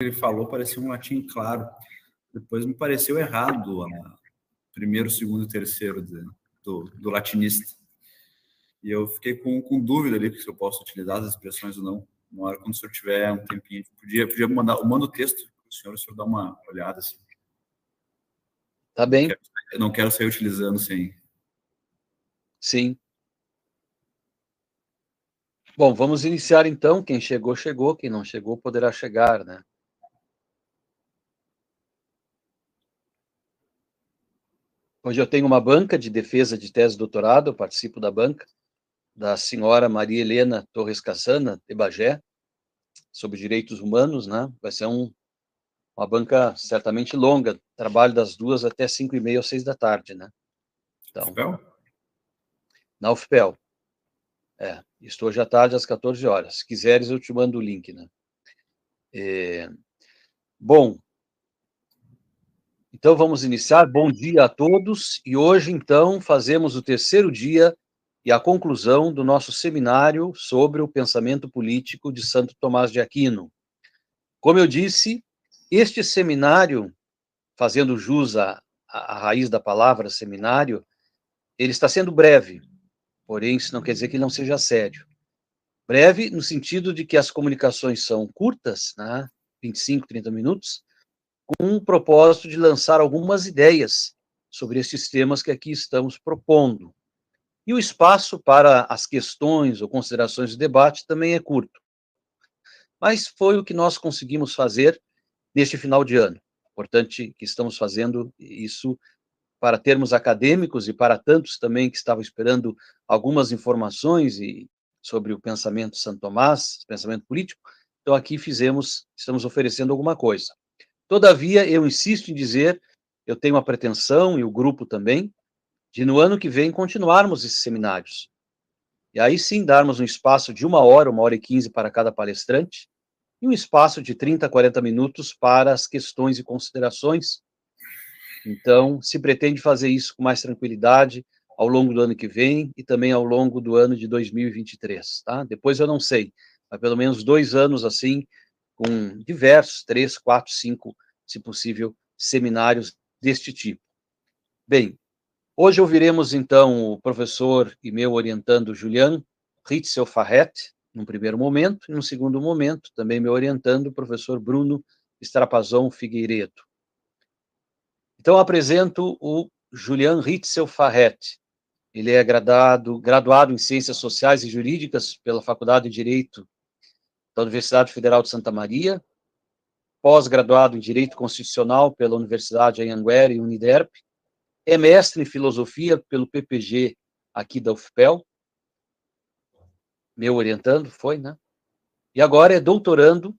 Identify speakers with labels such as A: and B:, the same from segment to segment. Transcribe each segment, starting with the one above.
A: ele falou parecia um latim claro. Depois me pareceu errado a primeiro, segundo e terceiro do, do latinista. E eu fiquei com, com dúvida ali se eu posso utilizar as expressões ou não. Uma hora, quando o senhor tiver um tempinho, podia, podia mandar, eu mando o texto para o senhor, o senhor dá uma olhada assim.
B: Tá bem.
A: Eu não quero sair utilizando sem.
B: Sim. Bom, vamos iniciar então. Quem chegou, chegou. Quem não chegou, poderá chegar, né? Hoje eu tenho uma banca de defesa de tese de doutorado, eu participo da banca da senhora Maria Helena Torres Cassana, de Bagé, sobre direitos humanos, né? Vai ser um, uma banca certamente longa, trabalho das duas até cinco e meia ou seis da tarde, né?
A: Então, UFPEL?
B: Na UFPEL. É, estou hoje à tarde às 14 horas. Se quiseres, eu te mando o link, né? É, bom, então vamos iniciar. Bom dia a todos. E hoje, então, fazemos o terceiro dia e a conclusão do nosso seminário sobre o pensamento político de Santo Tomás de Aquino. Como eu disse, este seminário, fazendo jus à, à raiz da palavra seminário, ele está sendo breve, porém isso não quer dizer que ele não seja sério. Breve no sentido de que as comunicações são curtas, né, 25, 30 minutos, com o propósito de lançar algumas ideias sobre esses temas que aqui estamos propondo. E o espaço para as questões ou considerações de debate também é curto. Mas foi o que nós conseguimos fazer neste final de ano. Importante que estamos fazendo isso para termos acadêmicos e para tantos também que estavam esperando algumas informações e sobre o pensamento Santo Tomás, pensamento político. Então aqui fizemos, estamos oferecendo alguma coisa. Todavia, eu insisto em dizer, eu tenho a pretensão, e o grupo também, de no ano que vem continuarmos esses seminários. E aí sim darmos um espaço de uma hora, uma hora e quinze para cada palestrante, e um espaço de 30 40 minutos para as questões e considerações. Então, se pretende fazer isso com mais tranquilidade ao longo do ano que vem e também ao longo do ano de 2023, tá? Depois eu não sei, mas pelo menos dois anos assim, com diversos, três, quatro, cinco, se possível, seminários deste tipo. Bem, hoje ouviremos então o professor e meu orientando Julian Ritzel Farret, num primeiro momento, e no segundo momento, também meu orientando, o professor Bruno Strapazon Figueiredo. Então, apresento o Julian Ritzel Farret. Ele é graduado, graduado em Ciências Sociais e Jurídicas pela Faculdade de Direito da Universidade Federal de Santa Maria, pós-graduado em Direito Constitucional pela Universidade Anhanguera e Uniderp, é mestre em Filosofia pelo PPG aqui da UFPEL, meu orientando, foi, né? E agora é doutorando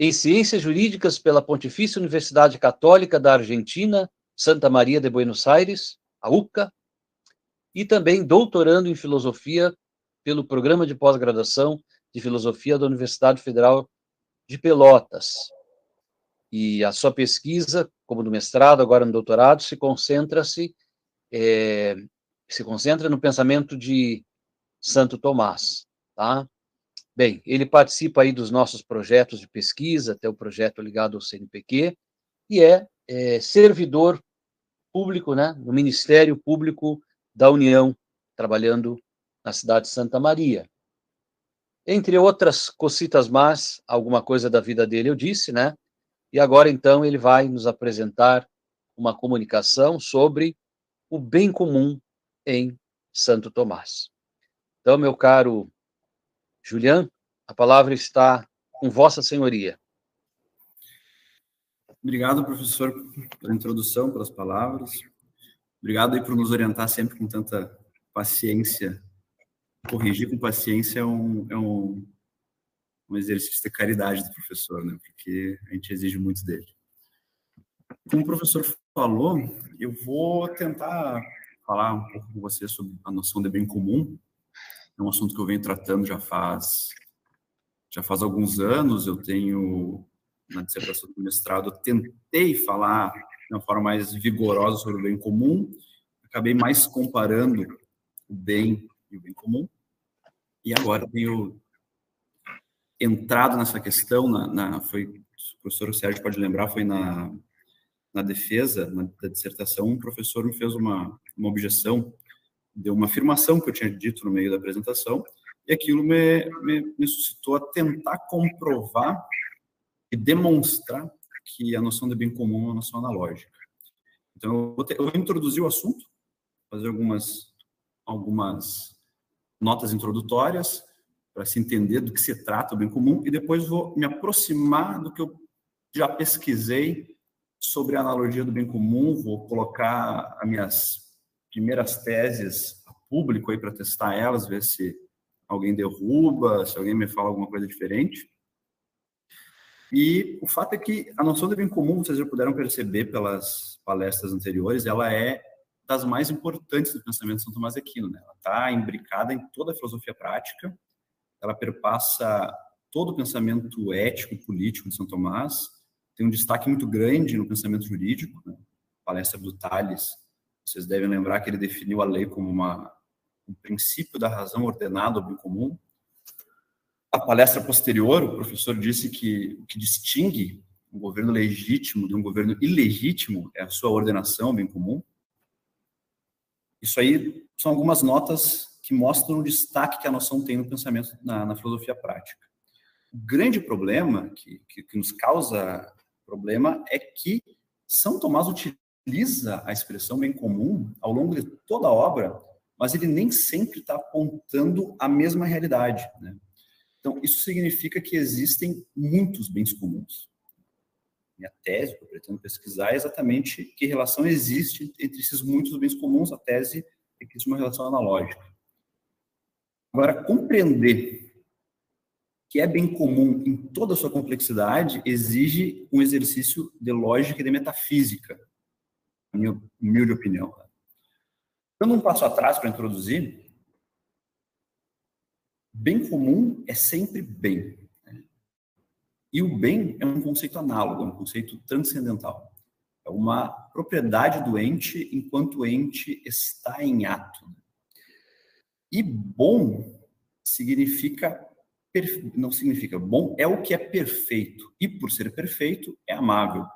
B: em Ciências Jurídicas pela Pontifícia Universidade Católica da Argentina, Santa Maria de Buenos Aires, a UCA, e também doutorando em Filosofia pelo Programa de Pós-Graduação de Filosofia da Universidade Federal de Pelotas. E a sua pesquisa, como no mestrado, agora no doutorado, se concentra-se é, se concentra no pensamento de Santo Tomás, tá? Bem, ele participa aí dos nossos projetos de pesquisa, até o projeto ligado ao CNPq, e é, é servidor público, né, no Ministério Público da União, trabalhando na cidade de Santa Maria. Entre outras cositas más, alguma coisa da vida dele eu disse, né? E agora então ele vai nos apresentar uma comunicação sobre o bem comum em Santo Tomás. Então, meu caro Julian, a palavra está com Vossa Senhoria.
A: Obrigado, professor, pela introdução, pelas palavras. Obrigado aí por nos orientar sempre com tanta paciência corrigir com paciência é um, é um, um exercício de caridade do professor, né? Porque a gente exige muito dele. Como o professor falou, eu vou tentar falar um pouco com você sobre a noção de bem comum. É um assunto que eu venho tratando já faz já faz alguns anos. Eu tenho na dissertação do mestrado eu tentei falar de uma forma mais vigorosa sobre o bem comum. Acabei mais comparando o bem e o bem comum. E agora tenho entrado nessa questão, na, na, foi o professor Sérgio pode lembrar, foi na, na defesa na, da dissertação, um professor me fez uma, uma objeção, deu uma afirmação que eu tinha dito no meio da apresentação, e aquilo me, me, me suscitou a tentar comprovar e demonstrar que a noção de bem comum é uma noção analógica. Então, eu vou, ter, eu vou introduzir o assunto, fazer algumas, algumas notas introdutórias, para se entender do que se trata o bem comum, e depois vou me aproximar do que eu já pesquisei sobre a analogia do bem comum, vou colocar as minhas primeiras teses a público aí para testar elas, ver se alguém derruba, se alguém me fala alguma coisa diferente. E o fato é que a noção de bem comum, vocês já puderam perceber pelas palestras anteriores, ela é das mais importantes do pensamento de São Tomás de Aquino. Né? Ela está imbricada em toda a filosofia prática, ela perpassa todo o pensamento ético político de São Tomás, tem um destaque muito grande no pensamento jurídico. Né? Palestra do Tales, vocês devem lembrar que ele definiu a lei como uma, um princípio da razão ordenado ao bem comum. A palestra posterior, o professor disse que o que distingue um governo legítimo de um governo ilegítimo é a sua ordenação ao bem comum. Isso aí são algumas notas que mostram o destaque que a noção tem no pensamento, na, na filosofia prática. O grande problema que, que, que, nos causa problema é que São Tomás utiliza a expressão bem comum ao longo de toda a obra, mas ele nem sempre está apontando a mesma realidade. Né? Então, isso significa que existem muitos bens comuns. Minha tese, que eu pretendo pesquisar, é exatamente que relação existe entre esses muitos bens comuns. A tese é que existe uma relação analógica. Agora, compreender que é bem comum em toda a sua complexidade exige um exercício de lógica e de metafísica, na minha humilde opinião. Dando um passo atrás para introduzir, bem comum é sempre bem. E o bem é um conceito análogo, é um conceito transcendental. É uma propriedade do ente enquanto o ente está em ato. E bom significa não significa bom, é o que é perfeito. E por ser perfeito, é amável.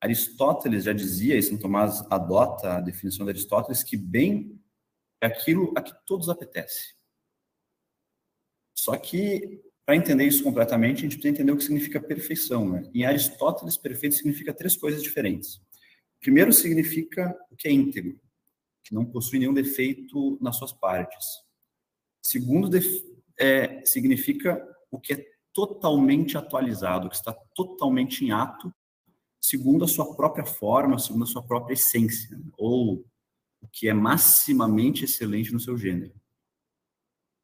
A: Aristóteles já dizia, e São Tomás adota a definição de Aristóteles, que bem é aquilo a que todos apetece. Só que, para entender isso completamente, a gente precisa entender o que significa perfeição. Né? Em Aristóteles, perfeito significa três coisas diferentes. Primeiro, significa o que é íntegro que não possui nenhum defeito nas suas partes. Segundo, é, significa o que é totalmente atualizado, que está totalmente em ato, segundo a sua própria forma, segundo a sua própria essência, ou o que é maximamente excelente no seu gênero.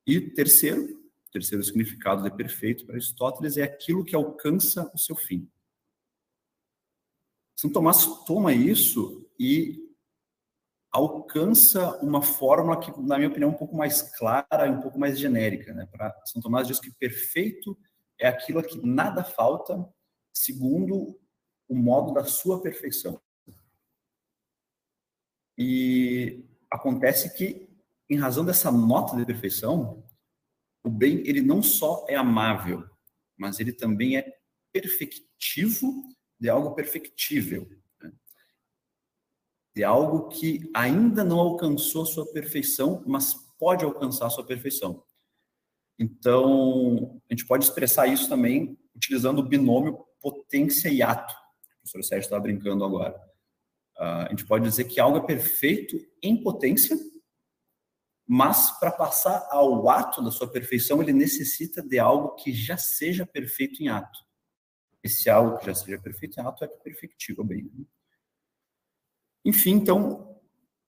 A: E terceiro, terceiro significado de perfeito para Aristóteles é aquilo que alcança o seu fim. São Tomás toma isso e alcança uma fórmula que, na minha opinião, é um pouco mais clara e um pouco mais genérica. Né? São Tomás diz que perfeito é aquilo a que nada falta, segundo o modo da sua perfeição. E acontece que, em razão dessa nota de perfeição, o bem ele não só é amável, mas ele também é perfectivo de algo perfectível de algo que ainda não alcançou sua perfeição, mas pode alcançar sua perfeição. Então, a gente pode expressar isso também utilizando o binômio potência e ato. O professor Sérgio estava brincando agora. Uh, a gente pode dizer que algo é perfeito em potência, mas para passar ao ato da sua perfeição, ele necessita de algo que já seja perfeito em ato. Esse algo que já seja perfeito em ato é perfectível bem. Enfim, então,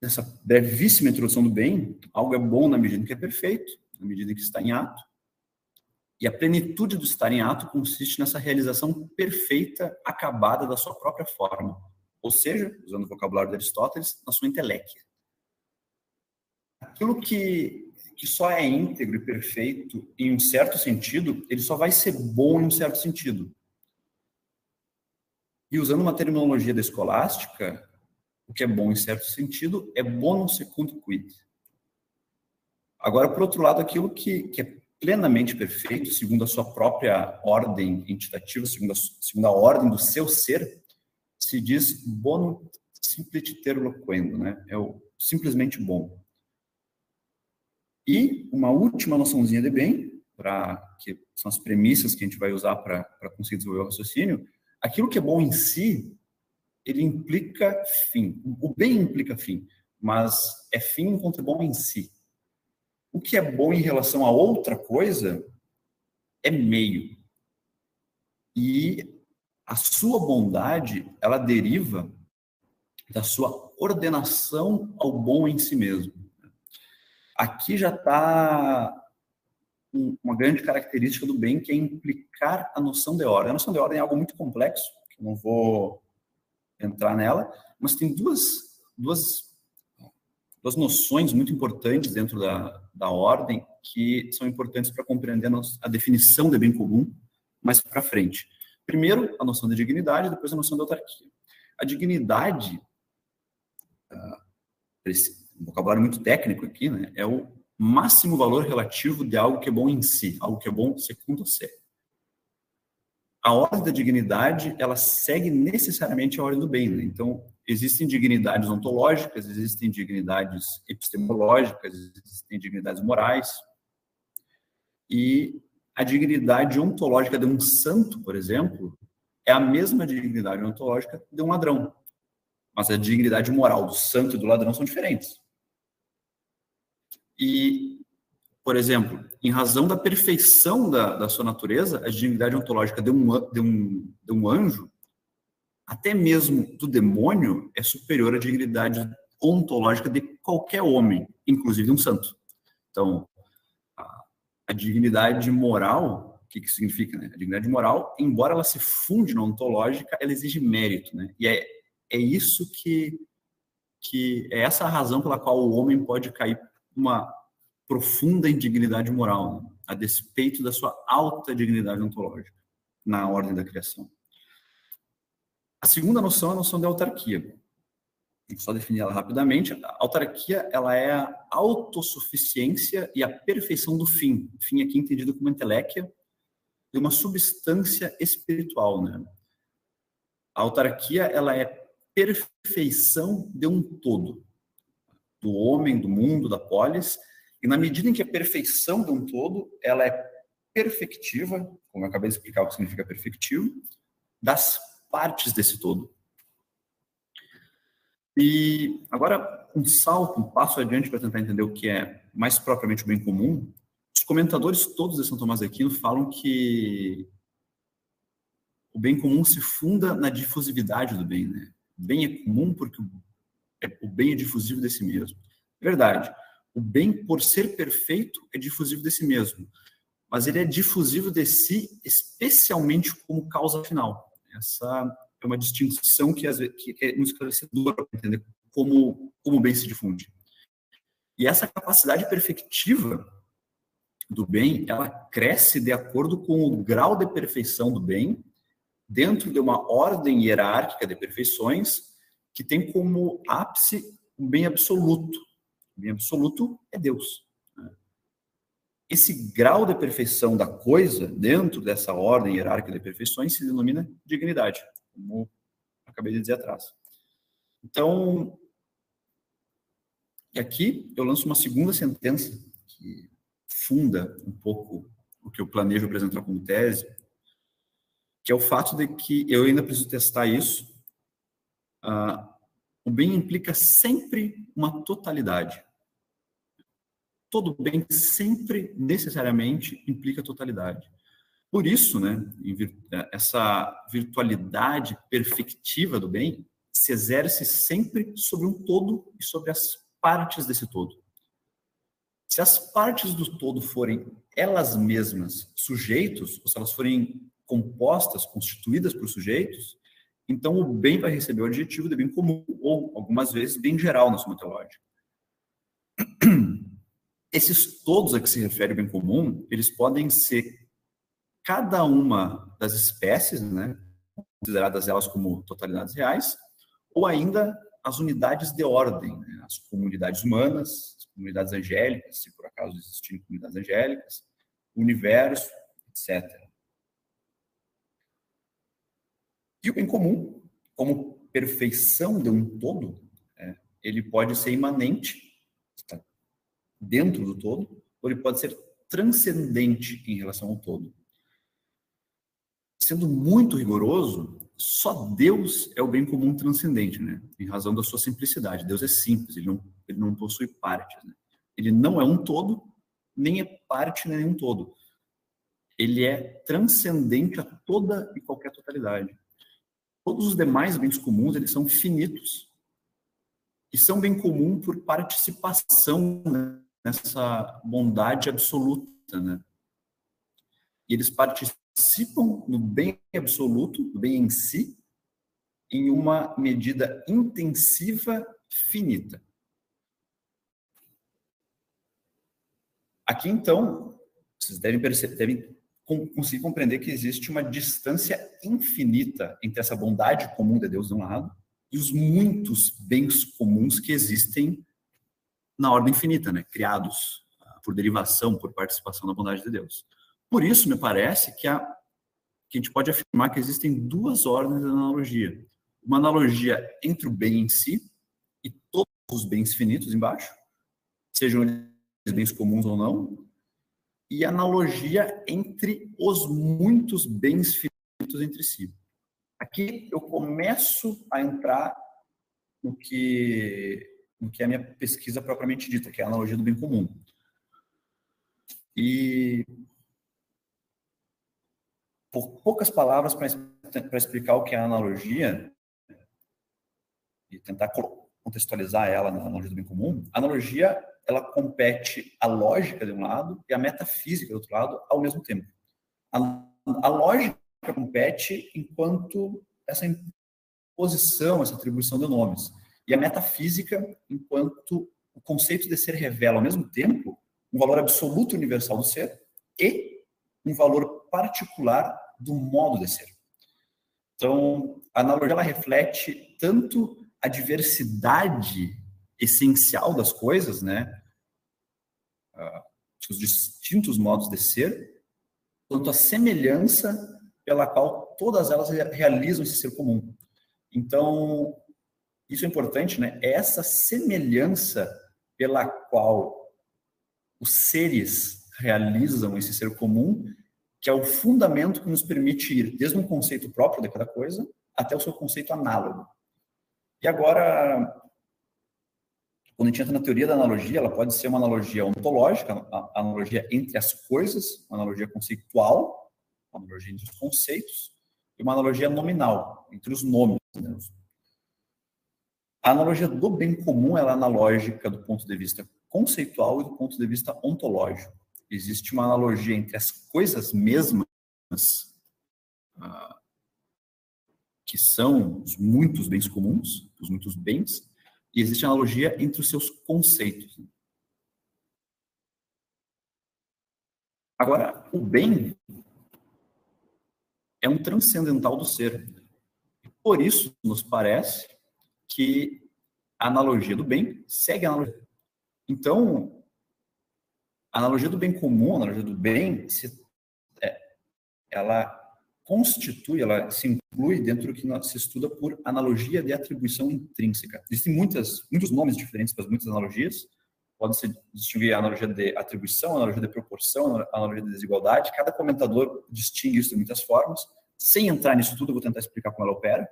A: nessa brevíssima introdução do bem, algo é bom na medida que é perfeito, na medida que está em ato. E a plenitude do estar em ato consiste nessa realização perfeita, acabada da sua própria forma. Ou seja, usando o vocabulário de Aristóteles, na sua inteléquia. Aquilo que, que só é íntegro e perfeito em um certo sentido, ele só vai ser bom em um certo sentido. E usando uma terminologia da escolástica, o que é bom em certo sentido, é bonum secundum quid. Agora, por outro lado, aquilo que, que é plenamente perfeito, segundo a sua própria ordem entitativa, segundo a, segundo a ordem do seu ser, se diz bonum simpliciter loquendo, né? É o simplesmente bom. E uma última noçãozinha de bem, para que são as premissas que a gente vai usar para conseguir desenvolver o raciocínio, aquilo que é bom em si, ele implica fim. O bem implica fim, mas é fim enquanto é bom em si. O que é bom em relação a outra coisa é meio. E a sua bondade, ela deriva da sua ordenação ao bom em si mesmo. Aqui já está uma grande característica do bem, que é implicar a noção de ordem. A noção de ordem é algo muito complexo, que eu não vou entrar nela, mas tem duas, duas duas noções muito importantes dentro da, da ordem que são importantes para compreender a, definição de bem comum mais para frente. Primeiro, a noção de dignidade, depois a noção de autarquia. A dignidade, uh, um vocabulário muito técnico aqui, né, é o máximo valor relativo de algo que é bom em si, algo que é bom segundo ser. A ordem da dignidade, ela segue necessariamente a ordem do bem. Né? Então, existem dignidades ontológicas, existem dignidades epistemológicas, existem dignidades morais. E a dignidade ontológica de um santo, por exemplo, é a mesma dignidade ontológica de um ladrão. Mas a dignidade moral do santo e do ladrão são diferentes. E, por exemplo, em razão da perfeição da, da sua natureza, a dignidade ontológica de um, de um, de um anjo até mesmo do demônio, é superior à dignidade ontológica de qualquer homem, inclusive um santo. Então, a, a dignidade moral, o que, que significa? Né? A dignidade moral, embora ela se funde na ontológica, ela exige mérito. Né? E é, é isso que, que é essa a razão pela qual o homem pode cair uma profunda indignidade moral, né? a despeito da sua alta dignidade ontológica na ordem da criação. A segunda noção é a noção de autarquia. Só definir ela rapidamente. A autarquia ela é a autossuficiência e a perfeição do fim. Fim aqui entendido como inteléquia de uma substância espiritual, né? A autarquia ela é perfeição de um todo, do homem, do mundo, da polis, e na medida em que a perfeição de um todo, ela é perfectiva, como eu acabei de explicar o que significa perfectivo, das partes desse todo. E agora, um salto, um passo adiante para tentar entender o que é mais propriamente o bem comum. Os comentadores todos de São Tomás de Aquino falam que o bem comum se funda na difusividade do bem. Né? O bem é comum porque o bem é difusivo de si mesmo. Verdade. O bem, por ser perfeito, é difusivo de si mesmo. Mas ele é difusivo de si especialmente como causa final. Essa é uma distinção que, às vezes, que é muito esclarecedora para entender como, como o bem se difunde. E essa capacidade perfectiva do bem, ela cresce de acordo com o grau de perfeição do bem, dentro de uma ordem hierárquica de perfeições, que tem como ápice o bem absoluto. O bem absoluto é Deus esse grau de perfeição da coisa, dentro dessa ordem hierárquica de perfeições, se denomina dignidade, como acabei de dizer atrás. Então, e aqui eu lanço uma segunda sentença que funda um pouco o que eu planejo apresentar como tese, que é o fato de que eu ainda preciso testar isso. Uh, o bem implica sempre uma totalidade todo bem sempre necessariamente implica totalidade. Por isso, né, é, essa virtualidade perfectiva do bem se exerce sempre sobre um todo e sobre as partes desse todo. Se as partes do todo forem elas mesmas sujeitos, ou se elas forem compostas, constituídas por sujeitos, então o bem vai receber o adjetivo de bem comum, ou algumas vezes bem geral na suma teológica. Esses todos a que se refere o bem comum, eles podem ser cada uma das espécies, né, consideradas elas como totalidades reais, ou ainda as unidades de ordem, né, as comunidades humanas, as comunidades angélicas, se por acaso existirem comunidades angélicas, o universo, etc. O bem comum, como perfeição de um todo, é, ele pode ser imanente, está dentro do todo, ou ele pode ser transcendente em relação ao todo. Sendo muito rigoroso, só Deus é o bem comum transcendente, né? Em razão da sua simplicidade. Deus é simples, ele não, ele não possui partes. Né? Ele não é um todo, nem é parte nem um todo. Ele é transcendente a toda e qualquer totalidade. Todos os demais bens comuns, eles são finitos. E são bem comum por participação nessa bondade absoluta, né? E eles participam no bem absoluto, no bem em si, em uma medida intensiva finita. Aqui, então, vocês devem, perceber, devem conseguir compreender que existe uma distância infinita entre essa bondade comum de Deus de um lado e os muitos bens comuns que existem na ordem infinita, né? criados ah, por derivação, por participação da bondade de Deus. Por isso, me parece que, a, que a gente pode afirmar que existem duas ordens de analogia. Uma analogia entre o bem em si e todos os bens finitos embaixo, sejam eles bens comuns ou não, e analogia entre os muitos bens finitos entre si. Aqui eu começo a entrar no que, no que é a minha pesquisa propriamente dita, que é a analogia do bem comum. E por poucas palavras para explicar o que é a analogia e tentar contextualizar ela na analogia do bem comum, a analogia ela compete a lógica de um lado e a metafísica do outro lado ao mesmo tempo. A, a lógica compete enquanto essa imposição, essa atribuição de nomes. E a metafísica enquanto o conceito de ser revela ao mesmo tempo um valor absoluto universal do ser e um valor particular do modo de ser. Então, a analogia ela reflete tanto a diversidade essencial das coisas, né? Uh, os distintos modos de ser, quanto a semelhança pela qual todas elas realizam esse ser comum. Então, isso é importante, né? É essa semelhança pela qual os seres realizam esse ser comum, que é o fundamento que nos permite ir desde um conceito próprio de cada coisa até o seu conceito análogo. E agora, quando a gente entra na teoria da analogia, ela pode ser uma analogia ontológica, analogia entre as coisas, uma analogia conceitual, uma analogia entre os conceitos, e uma analogia nominal, entre os nomes. Né? A analogia do bem comum ela é analógica do ponto de vista conceitual e do ponto de vista ontológico. Existe uma analogia entre as coisas mesmas, ah, que são os muitos bens comuns, os muitos bens, e existe analogia entre os seus conceitos. Agora, o bem é um transcendental do ser. Por isso, nos parece que a analogia do bem segue a analogia. Então, a analogia do bem comum, a analogia do bem, se, é, ela constitui, ela se inclui dentro do que se estuda por analogia de atribuição intrínseca. Existem muitas, muitos nomes diferentes para muitas analogias. Pode-se distinguir a analogia de atribuição, a analogia de proporção, a analogia de desigualdade. Cada comentador distingue isso de muitas formas. Sem entrar nisso tudo, eu vou tentar explicar como ela opera.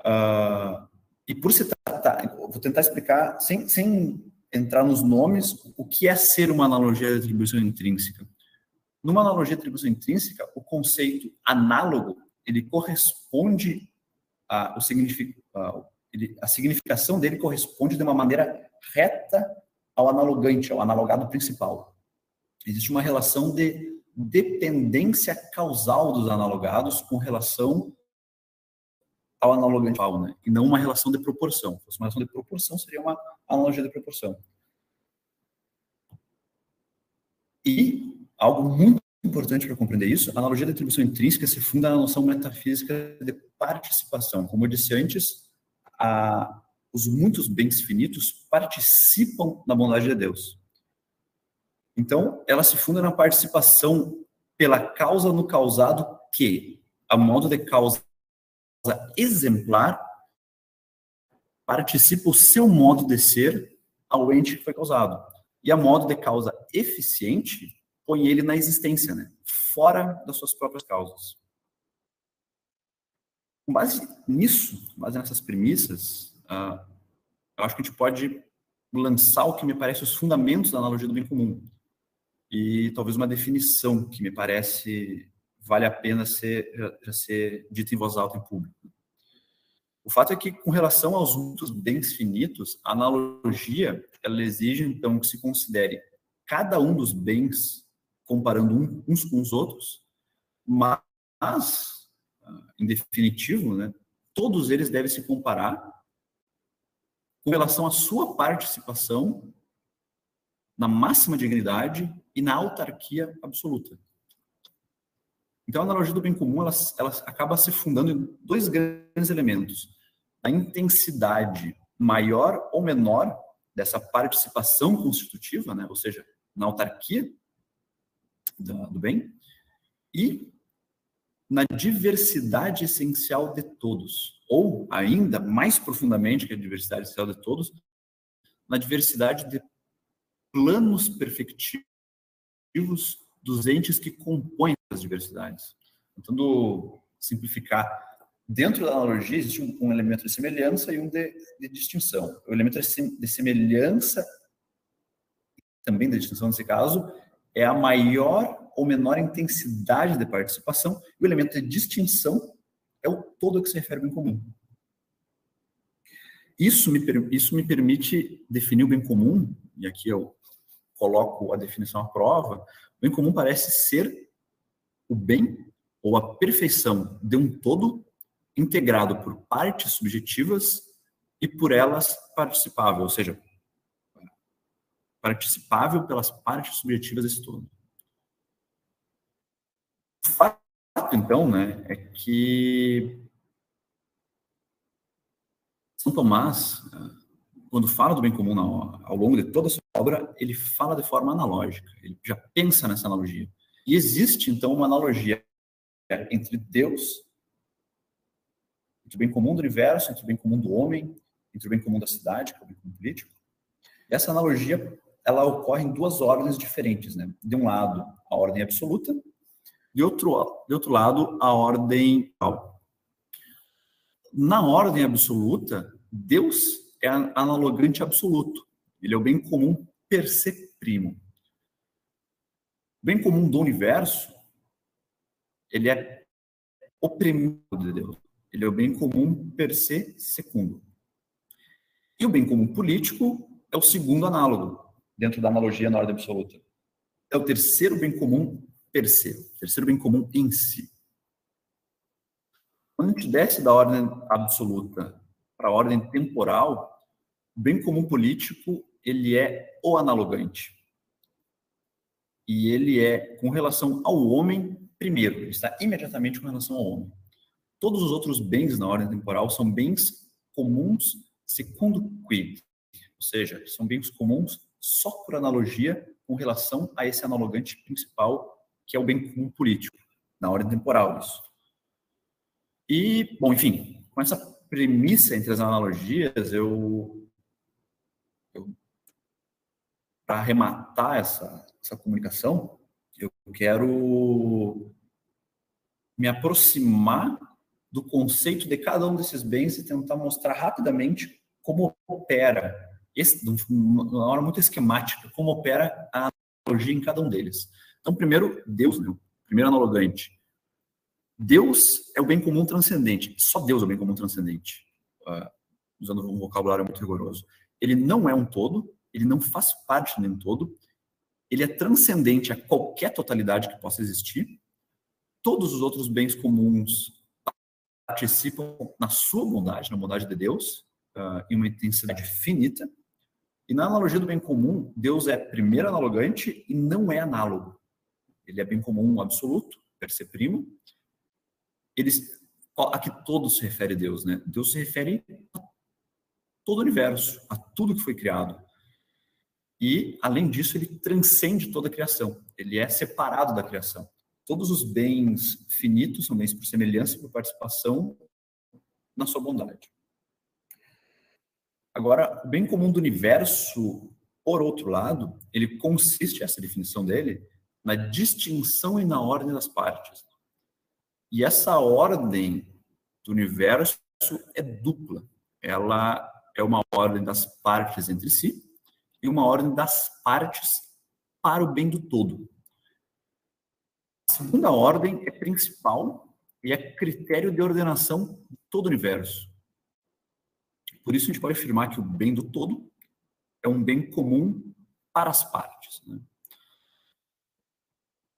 A: Uh, e por se tratar, vou tentar explicar, sem, sem entrar nos nomes, o que é ser uma analogia de atribuição intrínseca. Numa analogia atribuição intrínseca, o conceito análogo ele corresponde a, o signific, a, ele, a significação dele corresponde de uma maneira reta ao analogante, ao analogado principal. Existe uma relação de dependência causal dos analogados com relação ao analogante, né? e não uma relação de proporção. Se fosse uma relação de proporção, seria uma analogia de proporção. E Algo muito importante para compreender isso, a analogia da atribuição intrínseca se funda na noção metafísica de participação. Como eu disse antes, a, os muitos bens finitos participam da bondade de Deus. Então, ela se funda na participação pela causa no causado que, a modo de causa exemplar, participa o seu modo de ser ao ente que foi causado. E a modo de causa eficiente põe ele na existência, né? fora das suas próprias causas. Com base nisso, com base nessas premissas, uh, eu acho que a gente pode lançar o que me parece os fundamentos da analogia do bem comum e talvez uma definição que me parece vale a pena ser, já, já ser dita em voz alta em público. O fato é que, com relação aos muitos bens finitos, a analogia ela exige, então, que se considere cada um dos bens comparando uns com os outros, mas, em definitivo, né, todos eles devem se comparar com relação à sua participação na máxima dignidade e na autarquia absoluta. Então, a analogia do bem comum ela, ela acaba se fundando em dois grandes elementos: a intensidade maior ou menor dessa participação constitutiva, né? ou seja, na autarquia do, bem, e na diversidade essencial de todos, ou ainda mais profundamente que a diversidade essencial de todos, na diversidade de planos perfectivos dos entes que compõem as diversidades. Tentando simplificar, dentro da analogia existe um, um elemento de semelhança e um de, de, distinção. O elemento de semelhança, também de distinção nesse caso, é a maior ou menor intensidade de participação, e o elemento de distinção é o todo que se refere ao bem comum. Isso me, isso me permite definir o bem comum, e aqui eu coloco a definição à prova, o bem comum parece ser o bem ou a perfeição de um todo integrado por partes subjetivas e por elas participável, ou seja, participável pelas partes subjetivas desse todo. O fato, então, né, é que São Tomás, quando fala do bem comum na, ao longo de toda a sua obra, ele fala de forma analógica, ele já pensa nessa analogia. E existe, então, uma analogia entre Deus, entre o bem comum do universo, entre o bem comum do homem, entre o bem comum da cidade, que é o bem comum político. Essa analogia, ela ocorre em duas ordens diferentes, né? De um lado, a ordem absoluta, de outro, de outro lado, a ordem Na ordem absoluta, Deus é analogante absoluto. Ele é o bem comum per se primo. O bem comum do universo, ele é o primeiro de Deus. Ele é o bem comum per se segundo. E o bem comum político é o segundo análogo, dentro da analogia na ordem absoluta. É o terceiro bem comum per se, o terceiro bem comum em si. Quando a gente desce da ordem absoluta para a ordem temporal, o bem comum político ele é o analogante. E ele é com relação ao homem primeiro, ele está imediatamente com relação ao homem. Todos os outros bens na ordem temporal são bens comuns segundo quid, ou seja, são bens comuns só por analogia com relação a esse analogante principal que é o bem comum político, na ordem temporal isso. E, bom, enfim, com essa premissa entre as analogias, eu, eu para arrematar essa, essa comunicação, eu quero me aproximar do conceito de cada um desses bens e tentar mostrar rapidamente como opera, esse, uma hora muito esquemática, como opera a analogia em cada um deles. Então, primeiro, Deus, né? primeiro analogante. Deus é o bem comum transcendente. Só Deus é o bem comum transcendente. Uh, usando um vocabulário muito rigoroso. Ele não é um todo, ele não faz parte de um todo, ele é transcendente a qualquer totalidade que possa existir. Todos os outros bens comuns participam na sua bondade, na bondade de Deus, uh, em uma intensidade finita. E na analogia do bem comum, Deus é primeiro analogante e não é análogo ele é bem comum absoluto, per se primo. Eles, a que todo se refere Deus, né? Deus se refere a todo o universo, a tudo que foi criado. E, além disso, ele transcende toda a criação. Ele é separado da criação. Todos os bens finitos são bens por semelhança e por participação na sua bondade. Agora, o bem comum do universo, por outro lado, ele consiste, essa definição dele, na distinção e na ordem das partes. E essa ordem do universo é dupla. Ela é uma ordem das partes entre si e uma ordem das partes para o bem do todo. A segunda ordem é principal e é critério de ordenação de todo o universo. Por isso, a gente pode afirmar que o bem do todo é um bem comum para as partes. Né?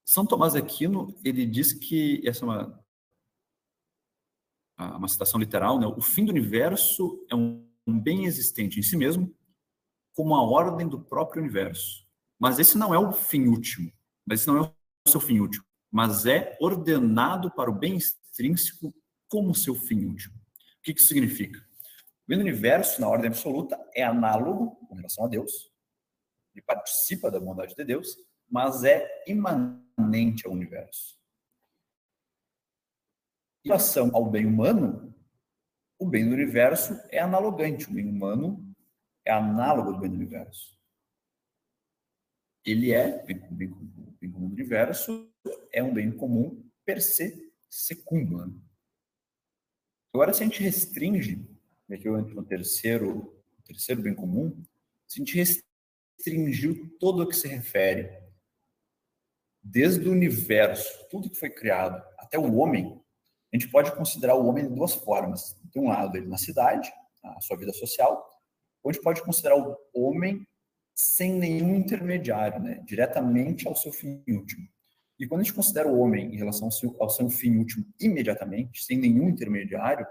A: São Tomás de Aquino, ele diz que, essa é uma, uma citação literal, né? o fim do universo é um, um bem existente em si mesmo, como a ordem do próprio universo. Mas esse não é o fim último, mas esse não é o seu fim último, mas é ordenado para o bem extrínseco como seu fim último. O que isso significa? O universo, na ordem absoluta, é análogo com relação a Deus, ele participa da bondade de Deus, mas é imanente ao universo. Em relação ao bem humano, o bem do universo é analogante. O bem humano é análogo do bem do universo. Ele é, bem, bem, comum do universo, é um bem comum per se secundo. Agora, se a gente restringe, aqui eu entro no terceiro, terceiro bem comum, se a gente restringiu todo o que se refere, desde o universo, tudo que foi criado, até o homem, a gente pode considerar o homem de duas formas. De um lado, ele na cidade, a sua vida social, ou a gente pode considerar o homem sem nenhum intermediário, né? diretamente ao seu fim último. E quando a gente considera o homem em relação ao seu, ao seu fim último imediatamente, sem nenhum intermediário,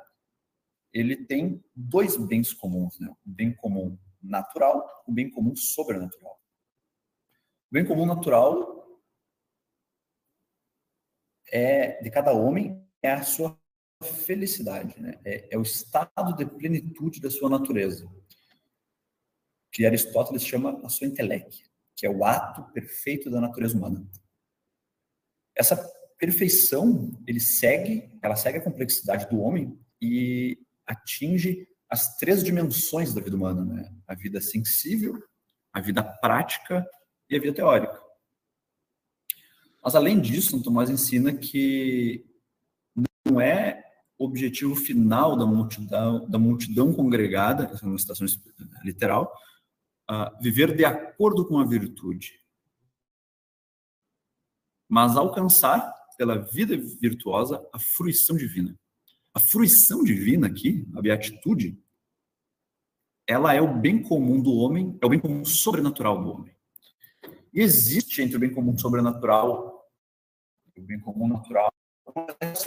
A: ele tem dois bens comuns, né? o bem comum natural o bem comum sobrenatural. O bem comum natural é de cada homem é a sua felicidade, né? é, é o estado de plenitude da sua natureza, que Aristóteles chama a sua intelecto, que é o ato perfeito da natureza humana. Essa perfeição, ele segue, ela segue a complexidade do homem e atinge as três dimensões da vida humana, né? A vida sensível, a vida prática e a vida teórica. Mas além disso, São Tomás ensina que não é objetivo final da multidão, da multidão congregada, essa é uma citação literal, uh, viver de acordo com a virtude, mas alcançar pela vida virtuosa a fruição divina. A fruição divina aqui, a beatitude, ela é o bem comum do homem, é o bem comum sobrenatural do homem. E existe entre o bem comum sobrenatural e o bem comum natural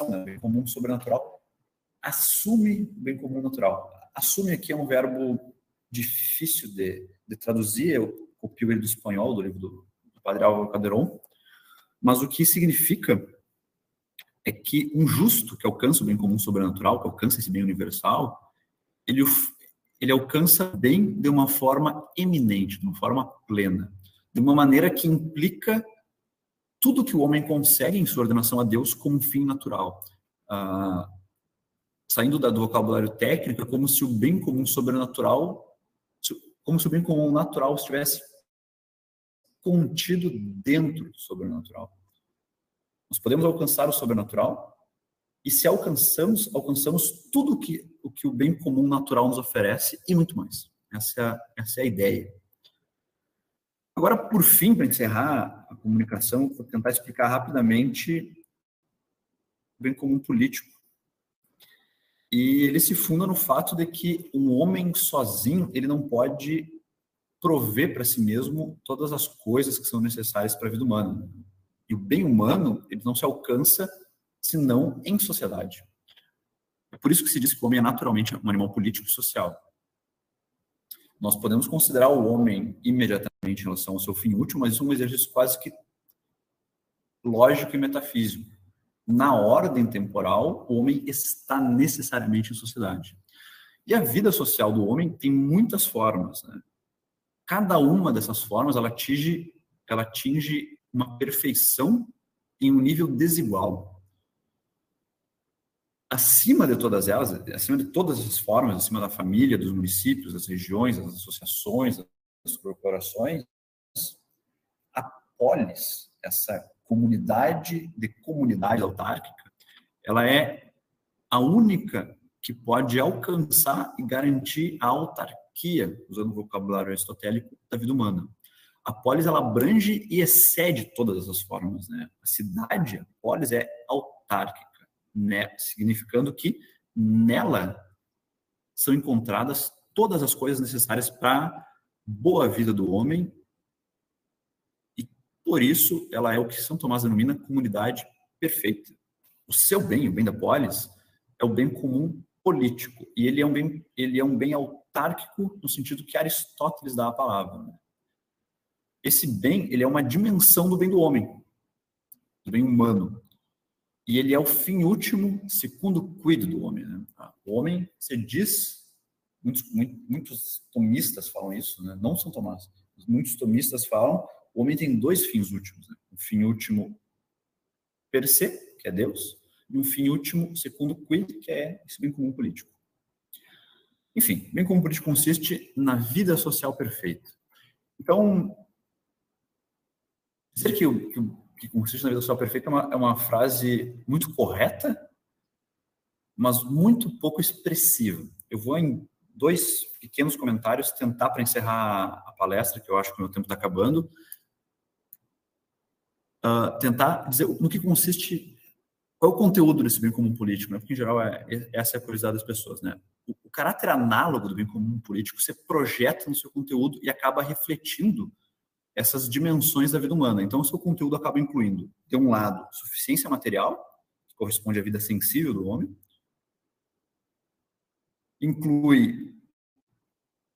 A: né? O bem comum sobrenatural assume o bem comum natural. Assume aqui é um verbo difícil de, de traduzir, eu copio ele do espanhol, do livro do, do Padre Álvaro Calderon, mas o que significa é que um justo que alcança o bem comum sobrenatural, que alcança esse bem universal, ele, ele alcança bem de uma forma eminente, de uma forma plena, de uma maneira que implica tudo que o homem consegue em sua ordenação a Deus como um fim natural. Ah, saindo do vocabulário técnico, é como se o bem comum sobrenatural, como se o bem comum natural estivesse contido dentro do sobrenatural. Nós podemos alcançar o sobrenatural e se alcançamos, alcançamos tudo que, o que o bem comum natural nos oferece e muito mais. Essa é a, essa é a ideia. Agora, por fim, para encerrar a comunicação, vou tentar explicar rapidamente o bem comum político. E ele se funda no fato de que um homem sozinho, ele não pode prover para si mesmo todas as coisas que são necessárias para a vida humana. E o bem humano, ele não se alcança senão em sociedade. É por isso que se diz que o homem é naturalmente um animal político e social. Nós podemos considerar o homem imediatamente em relação ao seu fim útil, mas é um exercício quase que lógico e metafísico. Na ordem temporal, o homem está necessariamente em sociedade. E a vida social do homem tem muitas formas. Né? cada uma dessas formas ela atinge, ela atinge uma perfeição em um nível desigual. Acima de todas elas, acima de todas essas formas, acima da família, dos municípios, das regiões, das associações, das corporações, a polis, essa comunidade de comunidade autárquica, ela é a única que pode alcançar e garantir a autarquia, usando o vocabulário aristotélico, da vida humana. A polis ela abrange e excede todas essas formas. Né? A cidade, a polis, é autárquica, né? significando que nela são encontradas todas as coisas necessárias para boa vida do homem e por isso ela é o que São Tomás denomina comunidade perfeita. O seu bem, o bem da polis, é o bem comum político e ele é um bem ele é um bem autárquico no sentido que Aristóteles dá a palavra. Né? Esse bem ele é uma dimensão do bem do homem, do bem humano e ele é o fim último segundo o cuido do homem. Né? O homem se diz muitos, muitos tomistas falam isso, né? não são Tomás, muitos tomistas falam o homem tem dois fins últimos, né? um fim último per se, que é Deus, e um fim último, segundo quid, que é esse bem comum político. Enfim, bem comum político consiste na vida social perfeita. Então, dizer que o que, que consiste na vida social perfeita é uma, é uma frase muito correta, mas muito pouco expressiva. Eu vou em dois pequenos comentários tentar para encerrar a palestra, que eu acho que o meu tempo está acabando, uh, tentar dizer no que consiste qual é o conteúdo desse bem comum político? Né? Porque, em geral, é, essa é a curiosidade das pessoas. Né? O, o, caráter análogo do bem comum político você projeta no seu conteúdo e acaba refletindo essas dimensões da vida humana. Então, o seu conteúdo acaba incluindo, de um lado, suficiência material, que corresponde à vida sensível do homem, inclui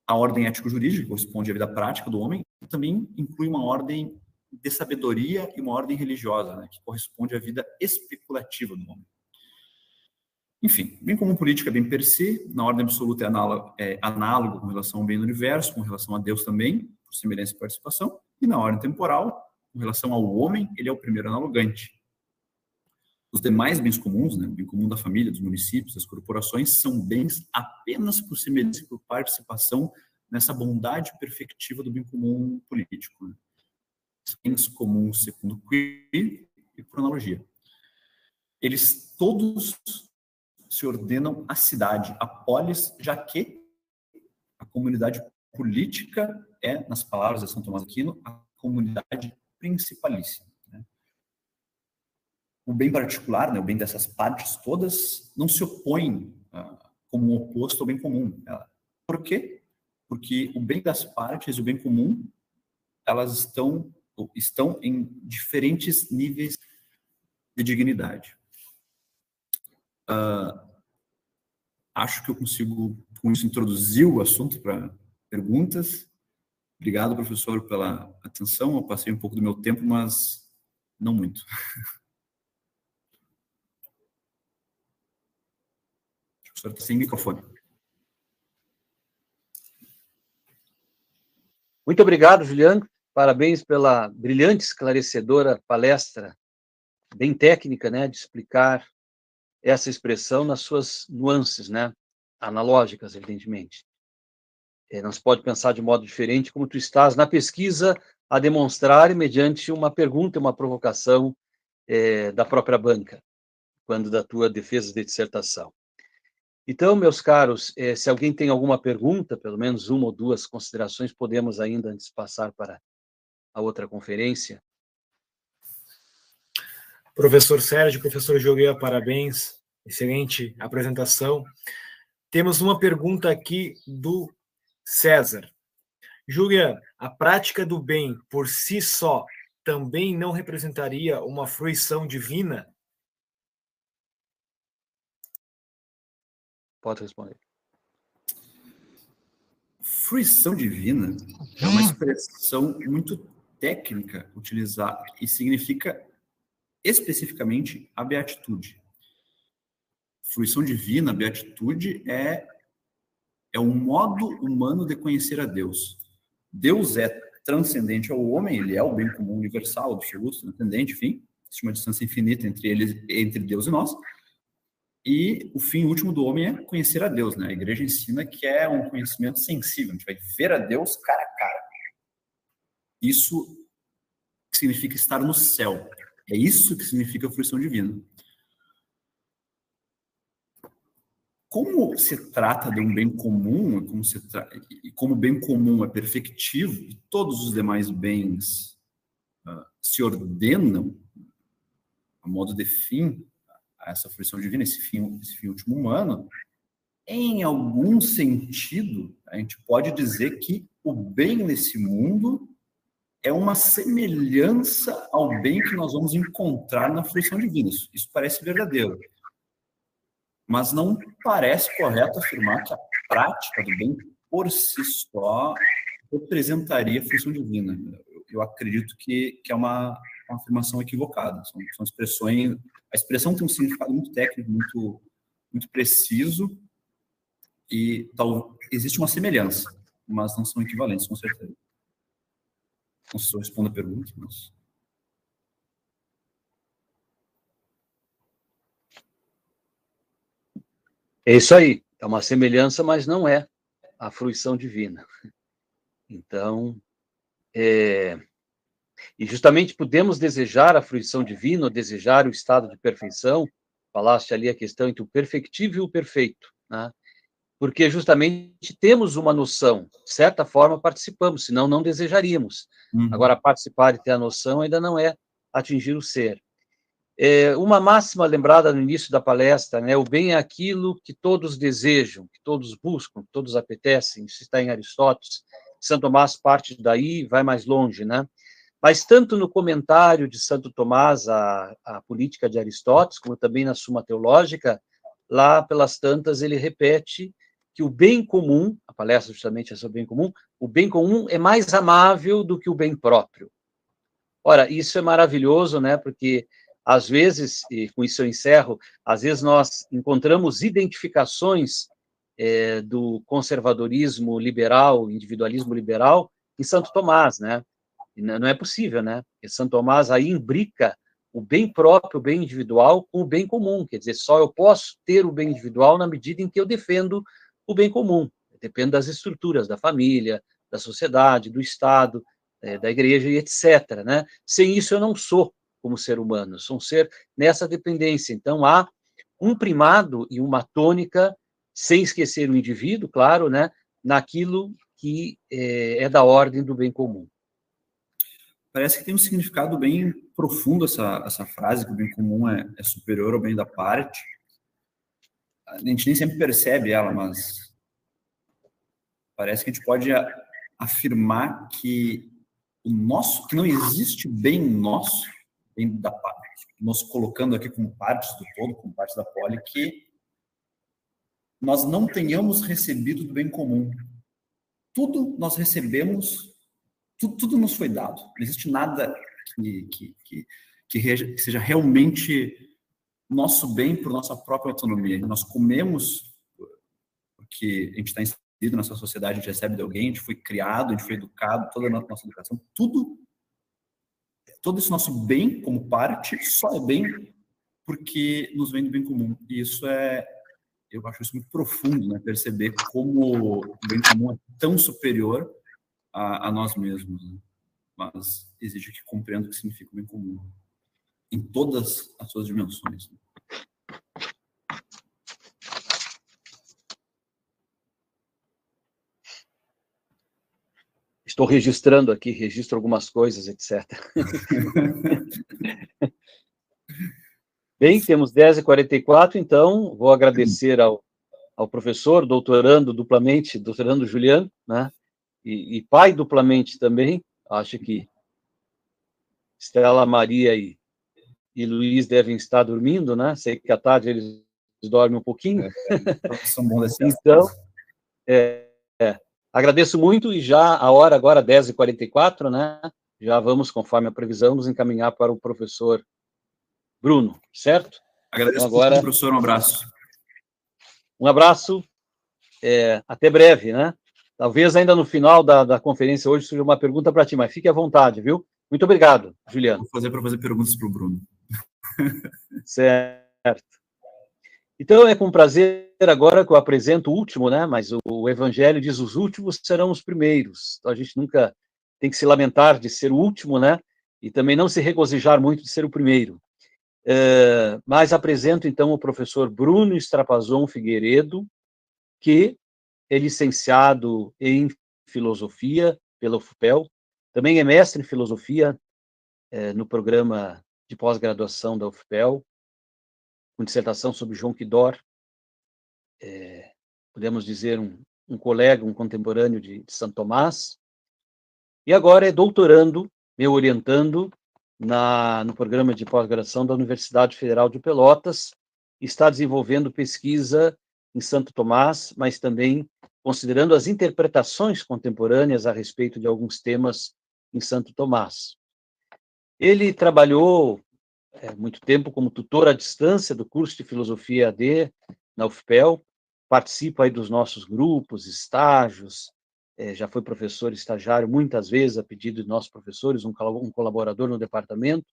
A: a ordem ético-jurídica, que corresponde à vida prática do homem, e também inclui uma ordem de sabedoria e uma ordem religiosa, né, que corresponde à vida especulativa do homem. Enfim, bem comum política bem per se, na ordem absoluta é análogo, é análogo com relação ao bem do universo, com relação a Deus também, por semelhança e participação, e na ordem temporal, com relação ao homem, ele é o primeiro analogante. Os demais bens comuns, né, o bem comum da família, dos municípios, das corporações, são bens apenas por semelhança e por participação nessa bondade perfectiva do bem comum político. Né? bens comuns segundo queer e por analogia. Eles todos se ordenam à cidade, à polis, já que a comunidade política é, nas palavras de São Tomás Aquino, a comunidade principalíssima. Né? O bem particular, né, o bem dessas partes todas, não se opõe ah, como um oposto ao bem comum. Por quê? Porque o bem das partes e o bem comum, elas estão estão em diferentes níveis de dignidade. Uh, acho que eu consigo, com isso, introduzir o assunto para perguntas. Obrigado, professor, pela atenção. Eu passei um pouco do meu tempo, mas não muito. O professor está sem microfone.
B: Muito obrigado, Juliano. Parabéns pela brilhante, esclarecedora palestra, bem técnica, né, de explicar essa expressão nas suas nuances, né, analógicas, evidentemente. É, não se pode pensar de modo diferente como tu estás na pesquisa a demonstrar mediante uma pergunta, uma provocação é, da própria banca, quando da tua defesa de dissertação. Então, meus caros, é, se alguém tem alguma pergunta, pelo menos uma ou duas considerações, podemos ainda antes passar para a outra conferência.
C: Professor Sérgio, professor Jogueia, parabéns, excelente apresentação. Temos uma pergunta aqui do César. Júlia, a prática do bem por si só também não representaria uma fruição divina?
B: Pode responder
A: fruição divina é uma expressão muito técnica utilizada e significa especificamente a beatitude. Fruição divina, beatitude é é um modo humano de conhecer a Deus. Deus é transcendente ao homem, ele é o bem comum universal, absoluto, transcendente, enfim, existe uma distância infinita entre eles, entre Deus e nós. E o fim último do homem é conhecer a Deus, né? A igreja ensina que é um conhecimento sensível, a gente vai ver a Deus cara a cara. Isso significa estar no céu. É isso que significa a fruição divina. Como se trata de um bem comum, como se tra... e como bem comum é perfectivo, e todos os demais bens uh, se ordenam a modo de fim a essa fruição divina, esse fim, esse fim último humano, em algum sentido, a gente pode dizer que o bem nesse mundo é uma semelhança ao bem que nós vamos encontrar na fruição divina. Isso parece verdadeiro. Mas não parece correto afirmar que a prática do bem por si só representaria a fruição divina. Eu acredito que, que é uma, uma afirmação equivocada. São, são expressões. A expressão tem um significado muito técnico, muito, muito preciso, e tal, existe uma semelhança, mas não são equivalentes, com certeza. Não sei se eu respondo a pergunta, mas.
B: É isso aí. É uma semelhança, mas não é a fruição divina. Então, é, e justamente podemos desejar a fruição divina, ou desejar o estado de perfeição, falaste ali a questão entre o perfectivo e o perfeito, né? porque justamente temos uma noção, de certa forma participamos, senão não desejaríamos. Uhum. Agora, participar e ter a noção ainda não é atingir o ser. É uma máxima lembrada no início da palestra, né? O bem é aquilo que todos desejam, que todos buscam, que todos apetecem. Isso está em Aristóteles. Santo Tomás parte daí, vai mais longe, né? Mas tanto no comentário de Santo Tomás à, política de Aristóteles, como também na Suma Teológica, lá pelas tantas ele repete que o bem comum, a palestra justamente é sobre o bem comum, o bem comum é mais amável do que o bem próprio. Ora, isso é maravilhoso, né? Porque às vezes, e com isso eu encerro, às vezes nós encontramos identificações é, do conservadorismo liberal, individualismo liberal, em Santo Tomás, né? Não é possível, né? Porque Santo Tomás aí imbrica o bem próprio, o bem individual, com o bem comum. Quer dizer, só eu posso ter o bem individual na medida em que eu defendo o bem comum. Depende das estruturas da família, da sociedade, do Estado, é, da igreja e etc. Né? Sem isso, eu não sou como ser humano, um ser nessa dependência. Então, há um primado e uma tônica, sem esquecer o indivíduo, claro, né, naquilo que é, é da ordem do bem comum.
A: Parece que tem um significado bem profundo essa, essa frase, que o bem comum é, é superior ao bem da parte a gente nem sempre percebe ela, mas parece que a gente pode afirmar que o nosso, que não existe bem nosso, bem da nós colocando aqui como partes do todo, como parte da poli, que nós não tenhamos recebido do bem comum. Tudo nós recebemos, tudo, tudo nos foi dado. Não existe nada que, que, que, que seja realmente nosso bem por nossa própria autonomia. Nós comemos porque a gente está inserido nessa sociedade, a gente recebe de alguém, a gente foi criado, a gente foi educado, toda a nossa educação, tudo, todo esse nosso bem como parte só é bem porque nos vem do bem comum. E isso é, eu acho isso muito profundo, né? Perceber como o bem comum é tão superior a, a nós mesmos. Né? Mas exige que compreenda o que significa o bem comum em todas as suas dimensões.
B: Estou registrando aqui, registro algumas coisas, etc. Bem, temos 10h44, então vou agradecer ao, ao professor, doutorando duplamente, doutorando Juliano, né? E, e pai duplamente também, acho que Estela Maria e e Luiz devem estar dormindo, né? Sei que à tarde eles dormem um pouquinho. É, são bons então, é, é, agradeço muito e já a hora agora, 10h44, né? Já vamos, conforme a previsão, nos encaminhar para o professor Bruno, certo?
A: Agradeço então, agora, professor, um abraço.
B: Um abraço, é, até breve, né? Talvez ainda no final da, da conferência hoje surja uma pergunta para ti, mas fique à vontade, viu? Muito obrigado, Juliano.
A: Vou fazer para fazer perguntas para o Bruno.
B: certo. Então é com prazer agora que eu apresento o último, né? Mas o, o Evangelho diz os últimos serão os primeiros. Então a gente nunca tem que se lamentar de ser o último, né? E também não se regozijar muito de ser o primeiro. É, mas apresento então o professor Bruno Strapazon Figueiredo, que é licenciado em filosofia pela UFPEL, também é mestre em filosofia é, no programa de pós-graduação da UFPEL, com dissertação sobre João Quidor, é, podemos dizer um, um, colega, um contemporâneo de, de Santo Tomás, e agora é doutorando, me orientando na, no programa de pós-graduação da Universidade Federal de Pelotas, está desenvolvendo pesquisa em Santo Tomás, mas também considerando as interpretações contemporâneas a respeito de alguns temas em Santo Tomás. Ele trabalhou é, muito tempo como tutor à distância do curso de Filosofia AD na UFPEL, participa aí dos nossos grupos, estágios, é, já foi professor estagiário muitas vezes a pedido de nossos professores, um, um colaborador no departamento,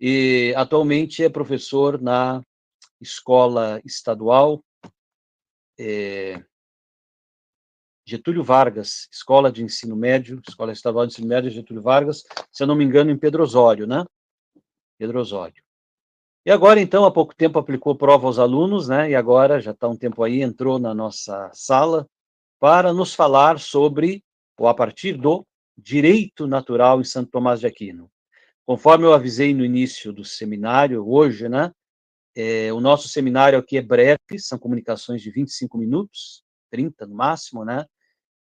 B: e atualmente é professor na escola estadual é, Getúlio Vargas, Escola de Ensino Médio, Escola Estadual de Ensino Médio Getúlio Vargas, se eu não me engano, em Pedro Osório, né? Pedro Osório. E agora, então, há pouco tempo aplicou prova aos alunos, né? E agora, já está um tempo aí, entrou na nossa sala para nos falar sobre, ou a partir do, direito natural em Santo Tomás de Aquino. Conforme eu avisei no início do seminário, hoje, né? É, o nosso seminário aqui é breve, são comunicações de 25 minutos, 30 no máximo, né?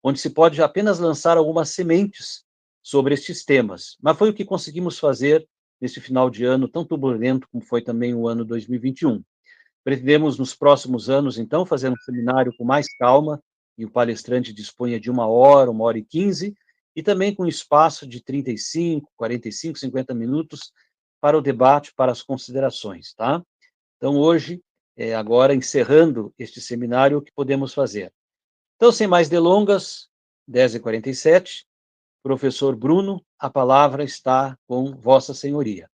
B: Onde se pode apenas lançar algumas sementes sobre estes temas. Mas foi o que conseguimos fazer nesse final de ano tão turbulento como foi também o ano 2021. Pretendemos nos próximos anos, então, fazer um seminário com mais calma, e o palestrante disponha de uma hora, uma hora e quinze, e também com espaço de 35, 45, 50 minutos para o debate, para as considerações, tá? Então, hoje, é, agora encerrando este seminário, o que podemos fazer? Então, sem mais delongas, 10h47, professor Bruno, a palavra está com Vossa Senhoria.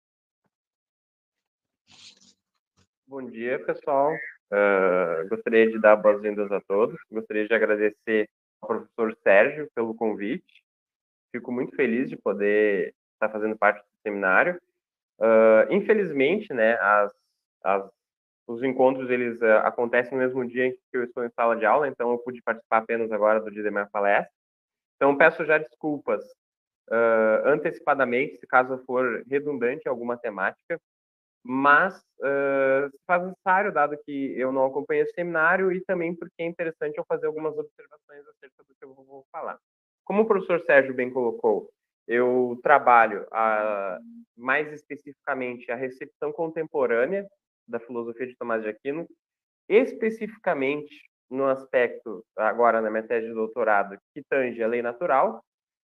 D: Bom dia, pessoal. Uh, gostaria de dar boas-vindas a todos. Gostaria de agradecer ao professor Sérgio pelo convite. Fico muito feliz de poder estar fazendo parte do seminário. Uh, infelizmente, né, as, as os encontros eles uh, acontecem no mesmo dia em que eu estou em sala de aula, então eu pude participar apenas agora do dia da minha palestra. Então peço já desculpas uh, antecipadamente, se caso for redundante alguma temática, mas uh, faz necessário, dado que eu não acompanhei o seminário e também porque é interessante eu fazer algumas observações acerca do que eu vou falar. Como o professor Sérgio bem colocou, eu trabalho a, mais especificamente a recepção contemporânea da filosofia de Tomás de Aquino, especificamente no aspecto, agora na minha tese de doutorado, que tange a lei natural.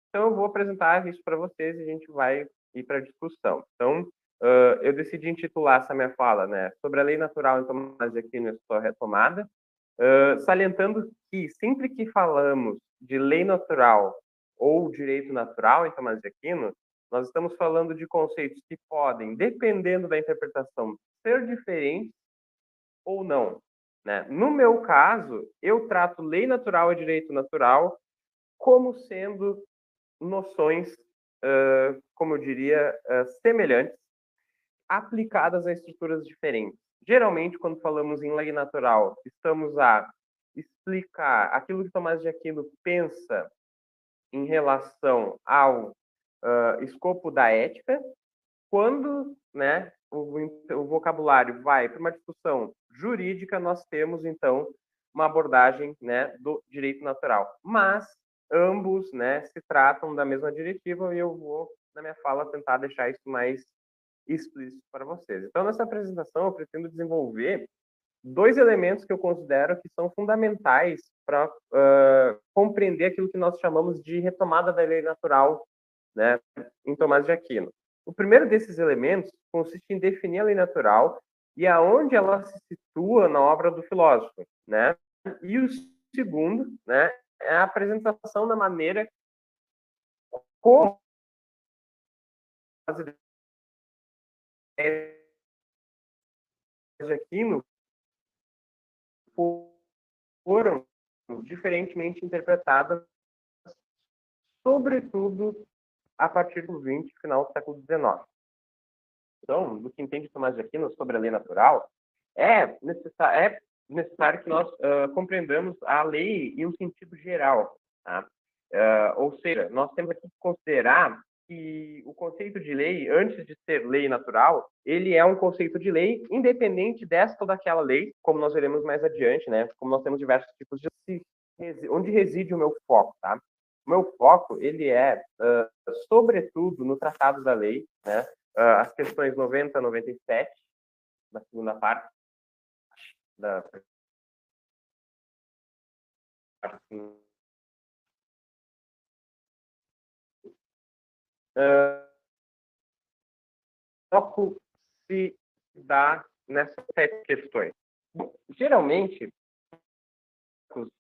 D: Então, eu vou apresentar isso para vocês e a gente vai ir para a discussão. Então, uh, eu decidi intitular essa minha fala né, sobre a lei natural em Tomás de Aquino e retomada, uh, salientando que sempre que falamos de lei natural ou direito natural em Tomás de Aquino, nós estamos falando de conceitos que podem, dependendo da interpretação, ser diferentes ou não. Né? No meu caso, eu trato lei natural e direito natural como sendo noções, uh, como eu diria, uh, semelhantes, aplicadas a estruturas diferentes. Geralmente, quando falamos em lei natural, estamos a explicar aquilo que Tomás de Aquino pensa em relação ao uh, escopo da ética, quando né, o, o vocabulário vai para uma discussão jurídica, nós temos, então, uma abordagem né, do direito natural. Mas ambos né, se tratam da mesma diretiva e eu vou, na minha fala, tentar deixar isso mais explícito para vocês. Então, nessa apresentação, eu pretendo desenvolver dois elementos que eu considero que são fundamentais para uh, compreender aquilo que nós chamamos de retomada da lei natural né, em Tomás de Aquino. O primeiro desses elementos consiste em definir a lei natural e aonde ela se situa na obra do filósofo, né? E o segundo, né, é a apresentação da maneira como de Aquino foram diferentemente interpretadas, sobretudo a partir do 20, final do século XIX. Então, do que entende Tomás de Aquino sobre a lei natural, é necessário, é necessário que nós uh, compreendamos a lei em um sentido geral. Tá? Uh, ou seja, nós temos que considerar que o conceito de lei, antes de ser lei natural, ele é um conceito de lei independente desta ou daquela lei, como nós veremos mais adiante, né? Como nós temos diversos tipos de onde reside o meu foco, tá? Meu foco, ele é, uh, sobretudo, no tratado da lei, né? Uh, as questões 90 a 97, na segunda parte, da foco se dá nessas sete questões. Bom, geralmente,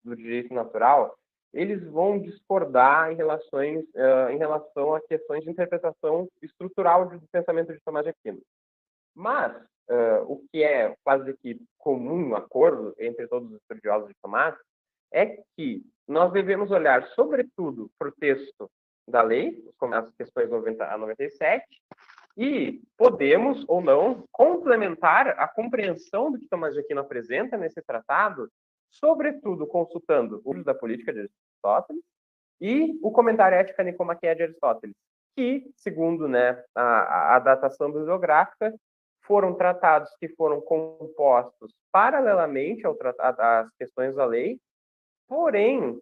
D: do direito natural, eles vão discordar em, relações, uh, em relação a questões de interpretação estrutural do pensamento de Tomás de Aquino. Mas, uh, o que é quase que comum, acordo entre todos os estudiosos de Tomás, é que nós devemos olhar, sobretudo, para o texto da lei, as questões 90 a 97, e podemos ou não complementar a compreensão do que Tomás de Aquino apresenta nesse tratado, sobretudo consultando o da política de Aristóteles e o comentário ética nicomaquia de Aristóteles, que, segundo né, a, a datação bibliográfica, foram tratados que foram compostos paralelamente ao às questões da lei, porém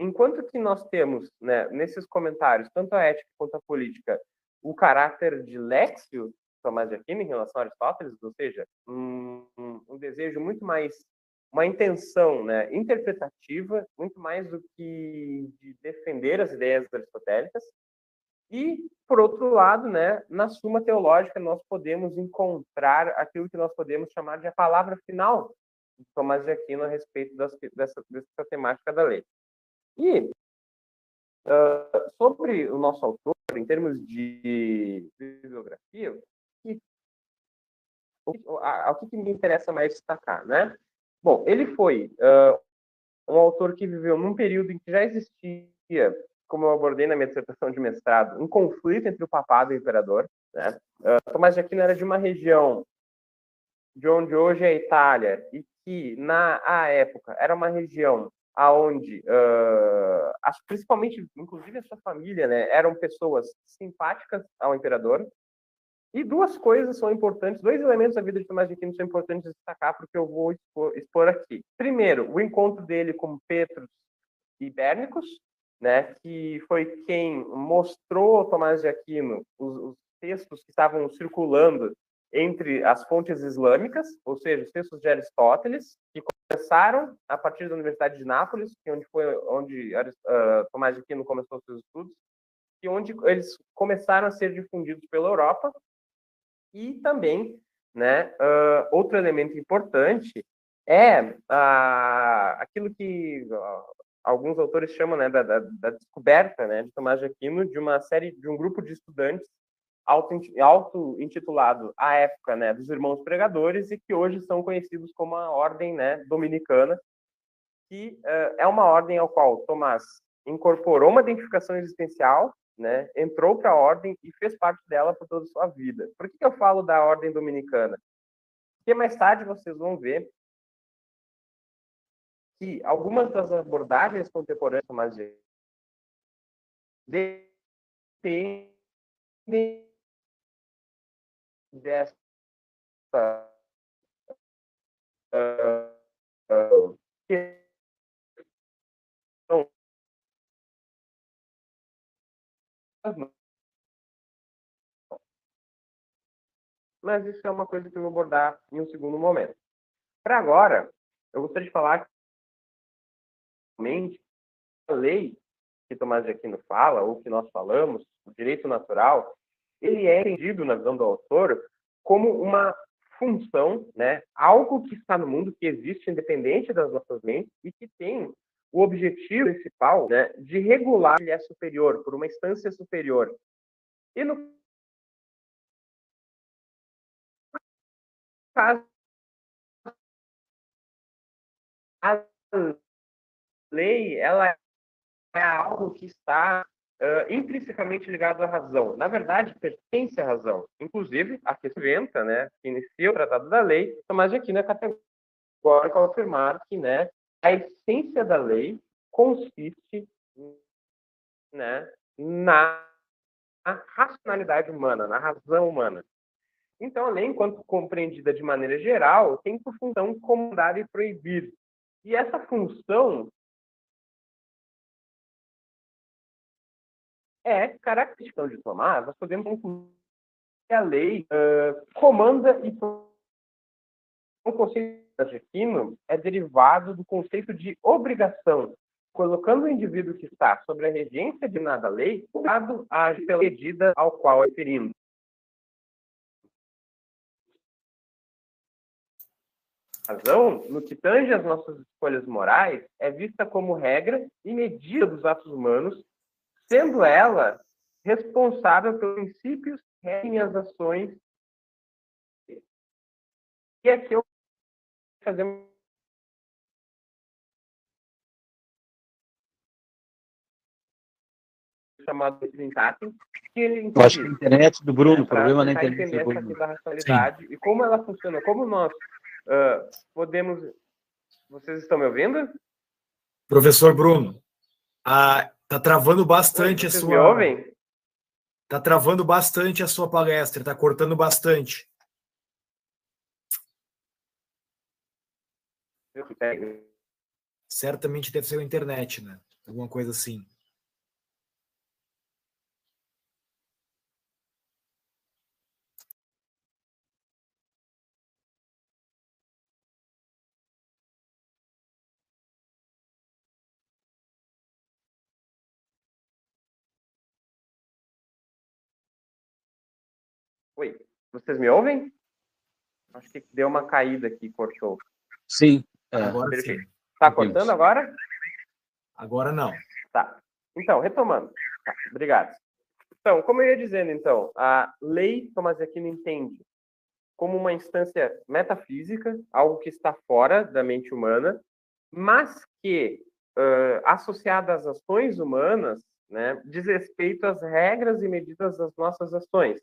D: enquanto que nós temos, né, nesses comentários, tanto a ética quanto a política, o caráter de Léxio, Tomás de Aquino, em relação a Aristóteles, ou seja, um, um desejo muito mais, uma intenção né, interpretativa, muito mais do que de defender as ideias aristotélicas. E, por outro lado, né, na Suma Teológica, nós podemos encontrar aquilo que nós podemos chamar de a palavra final de Tomás de Aquino a respeito das, dessa, dessa temática da lei. E uh, sobre o nosso autor, em termos de bibliografia, o, o, o que me interessa mais destacar, né? Bom, ele foi uh, um autor que viveu num período em que já existia, como eu abordei na minha dissertação de mestrado, um conflito entre o papado e o imperador. Né? Uh, Tomás de Aquino era de uma região de onde hoje é a Itália e que na época era uma região aonde uh, principalmente inclusive a sua família né eram pessoas simpáticas ao imperador e duas coisas são importantes dois elementos da vida de Tomás de Aquino são importantes de destacar porque eu vou expor, expor aqui primeiro o encontro dele com Petrus e né que foi quem mostrou Tomás de Aquino os, os textos que estavam circulando entre as fontes islâmicas, ou seja, os textos de Aristóteles, que começaram a partir da Universidade de Nápoles, que é onde foi onde uh, Tomás de Aquino começou seus estudos, e onde eles começaram a ser difundidos pela Europa. E também, né, uh, outro elemento importante é uh, aquilo que alguns autores chamam né, da, da, da descoberta né, de Tomás de Aquino de uma série de um grupo de estudantes auto-intitulado à época né, dos Irmãos Pregadores e que hoje são conhecidos como a Ordem né, Dominicana, que uh, é uma ordem ao qual Tomás incorporou uma identificação existencial, né, entrou para a ordem e fez parte dela por toda a sua vida. Por que, que eu falo da Ordem Dominicana? Porque mais tarde vocês vão ver que algumas das abordagens contemporâneas Tomás dependem dessa uh, uh, mas isso é uma coisa que eu vou abordar em um segundo momento. Para agora, eu gostaria de falar que a lei que Tomás de Aquino fala, ou que nós falamos, o direito natural, ele é entendido na visão do autor como uma função, né, algo que está no mundo, que existe independente das nossas mentes e que tem o objetivo principal né, de regular ele é superior, por uma instância superior. E no caso, a lei ela é algo que está uh, intrinsecamente ligado à razão. Na verdade, pertence à razão. Inclusive, a que inventa, né, que inicia o Tratado da Lei, Tomás de Aquino é categórico ao afirmar que né, a essência da lei consiste né, na racionalidade humana, na razão humana. Então, a lei, enquanto compreendida de maneira geral, tem por função comandar e proibir. E essa função é característica de Tomás, nós podemos concluir que a lei uh, comanda e o conceito Aquino é derivado do conceito de obrigação, colocando o indivíduo que está sobre a regência de nada lei, dado a medida ao qual é referindo. razão, no que tange as nossas escolhas morais, é vista como regra e medida dos atos humanos, sendo ela responsável pelos princípios que regem as ações. E aqui eu fazer chamado Trincatum, que ele
B: Eu acho que a internet do Bruno, o problema na internet do
D: Bruno. Da racionalidade Sim. e como ela funciona, como nós uh, podemos. Vocês estão me ouvindo?
C: Professor Bruno, a, tá travando bastante Oi, a sua. Me
D: ouvem?
C: Tá travando bastante a sua palestra, tá cortando bastante. Certamente deve ser a internet, né? Alguma coisa assim.
D: Oi, vocês me ouvem? Acho que deu uma caída aqui, cortou.
B: Sim.
C: É. Agora sim.
D: Tá cortando agora?
C: Agora não.
D: Tá. Então, retomando. Tá, obrigado. Então, como eu ia dizendo, então, a lei de Aquino entende como uma instância metafísica, algo que está fora da mente humana, mas que, uh, associada às ações humanas, né, diz respeito às regras e medidas das nossas ações.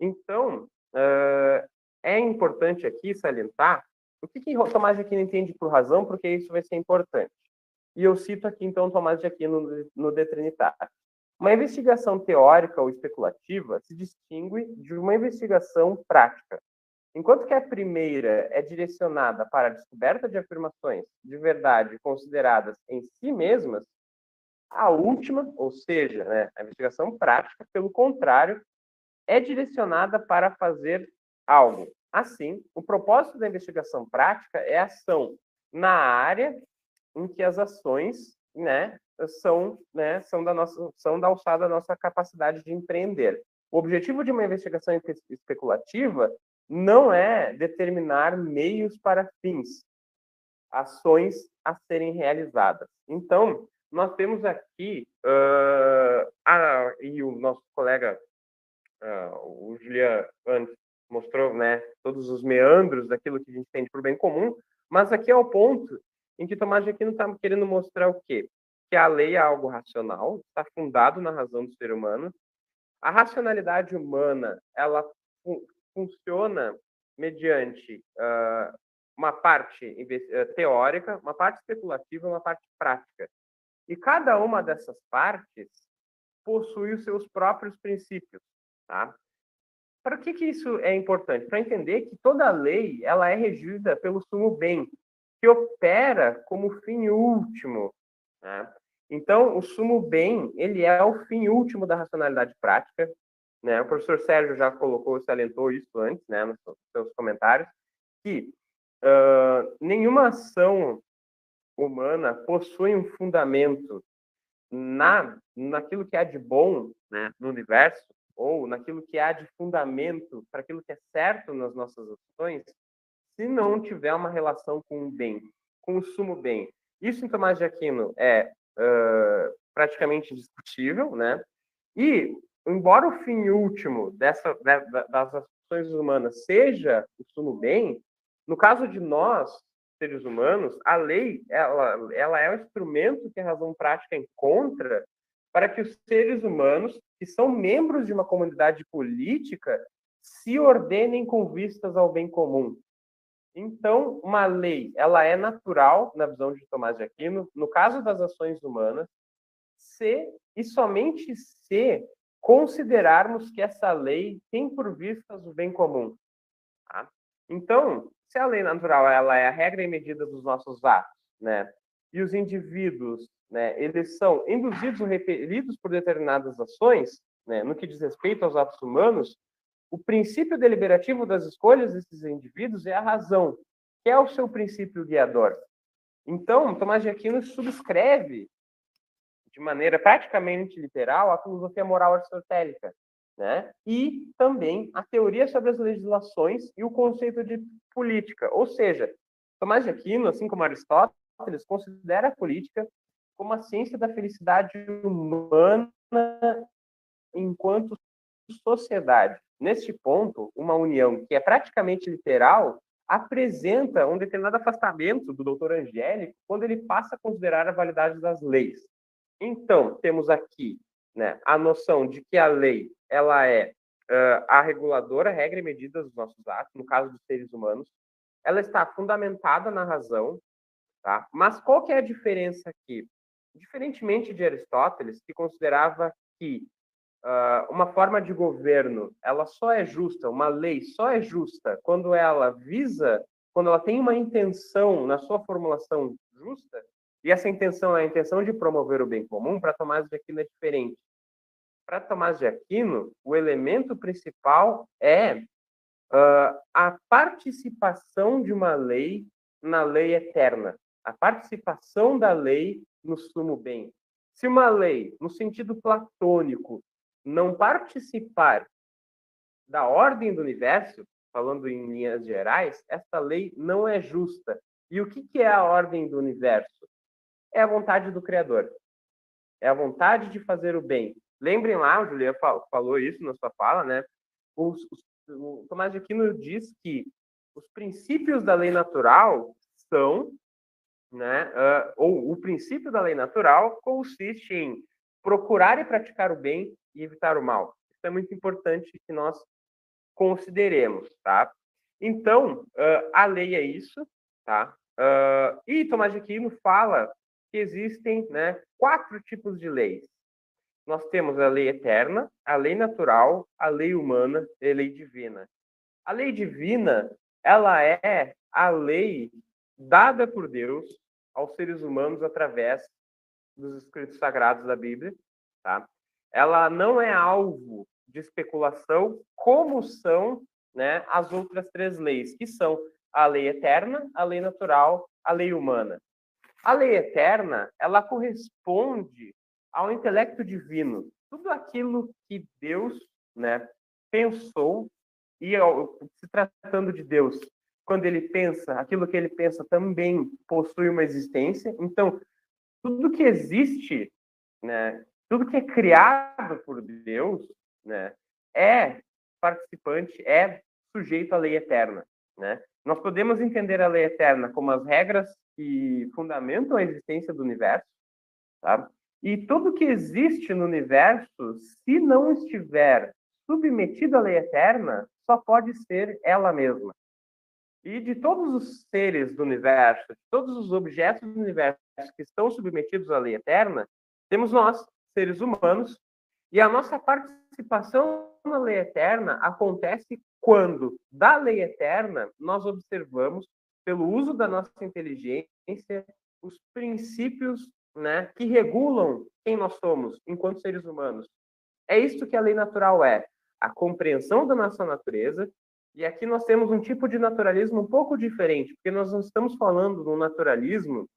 D: Então, uh, é importante aqui salientar o que, que Tomás de Aquino entende por razão, porque isso vai ser importante. E eu cito aqui, então, Tomás de Aquino no, no De. Uma investigação teórica ou especulativa se distingue de uma investigação prática. Enquanto que a primeira é direcionada para a descoberta de afirmações de verdade consideradas em si mesmas, a última, ou seja, né, a investigação prática, pelo contrário, é direcionada para fazer algo. Assim, o propósito da investigação prática é ação na área em que as ações né, são, né, são, da nossa, são da alçada da nossa capacidade de empreender. O objetivo de uma investigação especulativa não é determinar meios para fins, ações a serem realizadas. Então, nós temos aqui, uh, a, e o nosso colega uh, o Julian antes mostrou, né, todos os meandros daquilo que a gente entende por bem comum, mas aqui é o ponto em que Tomás de Aquino está querendo mostrar o quê? Que a lei é algo racional, está fundado na razão do ser humano. A racionalidade humana, ela fun funciona mediante uh, uma parte teórica, uma parte especulativa, uma parte prática. E cada uma dessas partes possui os seus próprios princípios. Tá? Para que, que isso é importante? Para entender que toda lei ela é regida pelo sumo bem, que opera como fim último. Né? Então, o sumo bem ele é o fim último da racionalidade prática. Né? O professor Sérgio já colocou, salientou isso antes, né, nos seus comentários, que uh, nenhuma ação humana possui um fundamento na naquilo que há de bom né, no universo ou naquilo que há de fundamento para aquilo que é certo nas nossas ações, se não tiver uma relação com o bem, com o sumo bem. Isso em Tomás de Aquino é uh, praticamente indiscutível, né? E, embora o fim último dessa, das ações humanas seja o sumo bem, no caso de nós, seres humanos, a lei ela, ela é o instrumento que a razão prática encontra para que os seres humanos, que são membros de uma comunidade política, se ordenem com vistas ao bem comum. Então, uma lei, ela é natural, na visão de Tomás de Aquino, no caso das ações humanas, se e somente se considerarmos que essa lei tem por vistas o bem comum. Tá? Então, se a lei natural ela é a regra e medida dos nossos atos, né? E os indivíduos, né, eles são induzidos ou repelidos por determinadas ações, né, no que diz respeito aos atos humanos, o princípio deliberativo das escolhas desses indivíduos é a razão, que é o seu princípio guiador. Então, Tomás de Aquino subscreve de maneira praticamente literal a filosofia moral aristotélica, né? E também a teoria sobre as legislações e o conceito de política. Ou seja, Tomás de Aquino, assim como Aristóteles, considera a política como a ciência da felicidade humana enquanto sociedade. Neste ponto, uma união que é praticamente literal apresenta um determinado afastamento do doutor Angélico quando ele passa a considerar a validade das leis. Então, temos aqui né, a noção de que a lei ela é uh, a reguladora, regra e medida dos nossos atos, no caso dos seres humanos. Ela está fundamentada na razão, tá? Mas qual que é a diferença aqui? Diferentemente de Aristóteles, que considerava que uh, uma forma de governo ela só é justa, uma lei só é justa quando ela visa, quando ela tem uma intenção na sua formulação justa, e essa intenção é a intenção de promover o bem comum, para Tomás de Aquino é diferente. Para Tomás de Aquino, o elemento principal é uh, a participação de uma lei na lei eterna, a participação da lei no sumo bem. Se uma lei, no sentido platônico, não participar da ordem do universo, falando em linhas gerais, essa lei não é justa. E o que é a ordem do universo? é a vontade do Criador. É a vontade de fazer o bem. Lembrem lá, o Juliano falou isso na sua fala, né? O Tomás de Aquino diz que os princípios da lei natural são, né? Uh, ou o princípio da lei natural consiste em procurar e praticar o bem e evitar o mal. Isso é muito importante que nós consideremos, tá? Então, uh, a lei é isso, tá? Uh, e Tomás de Aquino fala que existem né, quatro tipos de leis. Nós temos a lei eterna, a lei natural, a lei humana e a lei divina. A lei divina, ela é a lei dada por Deus aos seres humanos através dos escritos sagrados da Bíblia, tá? Ela não é alvo de especulação como são, né, as outras três leis, que são a lei eterna, a lei natural, a lei humana. A lei eterna, ela corresponde ao intelecto divino. Tudo aquilo que Deus, né, pensou e se tratando de Deus, quando ele pensa, aquilo que ele pensa também possui uma existência. Então, tudo que existe, né, tudo que é criado por Deus, né, é participante, é sujeito à lei eterna, né? Nós podemos entender a lei eterna como as regras que fundamentam a existência do universo, tá? E tudo que existe no universo, se não estiver submetido à lei eterna, só pode ser ela mesma. E de todos os seres do universo, de todos os objetos do universo que estão submetidos à lei eterna, temos nós, seres humanos, e a nossa participação na lei eterna acontece quando, da lei eterna, nós observamos pelo uso da nossa inteligência, os princípios né, que regulam quem nós somos enquanto seres humanos. É isso que a lei natural é, a compreensão da nossa natureza. E aqui nós temos um tipo de naturalismo um pouco diferente, porque nós não estamos falando de um naturalismo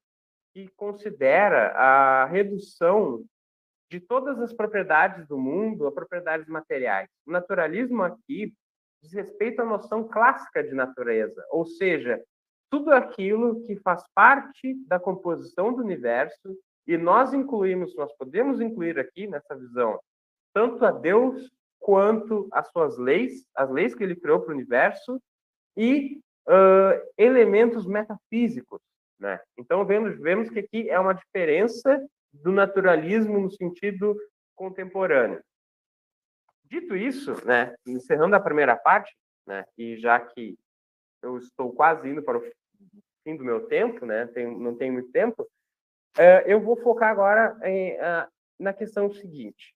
D: que considera a redução de todas as propriedades do mundo a propriedades materiais. O naturalismo aqui diz respeito à noção clássica de natureza, ou seja, tudo aquilo que faz parte da composição do universo, e nós incluímos, nós podemos incluir aqui nessa visão, tanto a Deus quanto as suas leis, as leis que ele criou para o universo, e uh, elementos metafísicos. Né? Então, vemos, vemos que aqui é uma diferença do naturalismo no sentido contemporâneo. Dito isso, né, encerrando a primeira parte, né, e já que eu estou quase indo para o fim do meu tempo, né, tenho, não tenho muito tempo, uh, eu vou focar agora em, uh, na questão seguinte.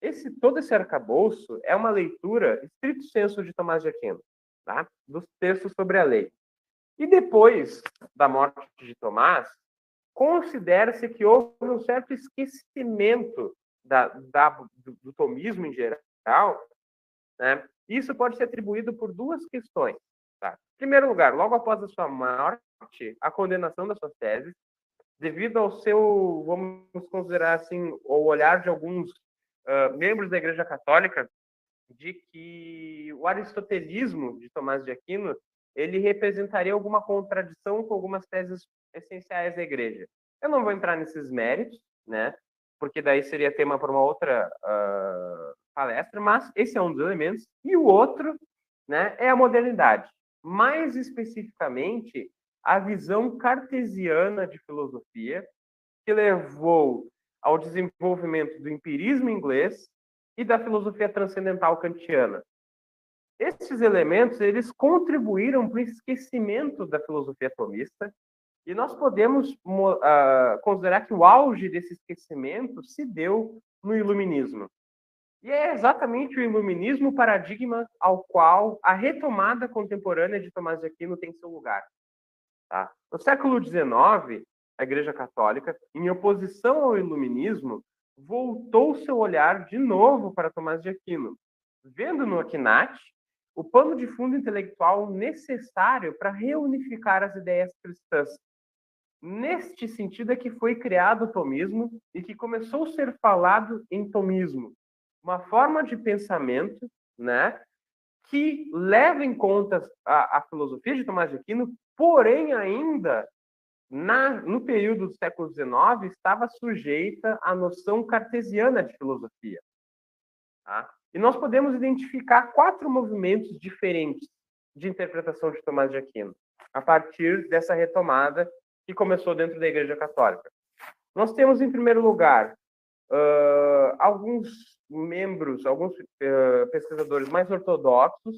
D: Esse, todo esse arcabouço é uma leitura, estrito senso, de Tomás de Aquino, tá? dos textos sobre a lei. E depois da morte de Tomás, considera-se que houve um certo esquecimento da, da, do, do, tomismo em geral. Né? Isso pode ser atribuído por duas questões. Tá? Em primeiro lugar, logo após a sua morte, a condenação das suas teses, devido ao seu, vamos considerar assim, o olhar de alguns membros da Igreja Católica, de que o aristotelismo de Tomás de Aquino ele representaria alguma contradição com algumas teses essenciais da igreja. Eu não vou entrar nesses méritos, né? Porque daí seria tema para uma outra uh, palestra, mas esse é um dos elementos. E o outro, né, é a modernidade. Mais especificamente, a visão cartesiana de filosofia, que levou ao desenvolvimento do empirismo inglês e da filosofia transcendental kantiana. Esses elementos eles contribuíram para o esquecimento da filosofia atomista e nós podemos uh, considerar que o auge desse esquecimento se deu no iluminismo. E é exatamente o iluminismo paradigma ao qual a retomada contemporânea de Tomás de Aquino tem seu lugar. Tá? No século XIX, a Igreja Católica, em oposição ao iluminismo, voltou seu olhar de novo para Tomás de Aquino, vendo no Aquinnate o pano de fundo intelectual necessário para reunificar as ideias cristãs. Neste sentido é que foi criado o tomismo e que começou a ser falado em tomismo, uma forma de pensamento, né, que leva em conta a, a filosofia de Tomás de Aquino, porém ainda na, no período do século XIX estava sujeita à noção cartesiana de filosofia. Tá? E nós podemos identificar quatro movimentos diferentes de interpretação de Tomás de Aquino, a partir dessa retomada que começou dentro da Igreja Católica. Nós temos, em primeiro lugar, uh, alguns membros, alguns uh, pesquisadores mais ortodoxos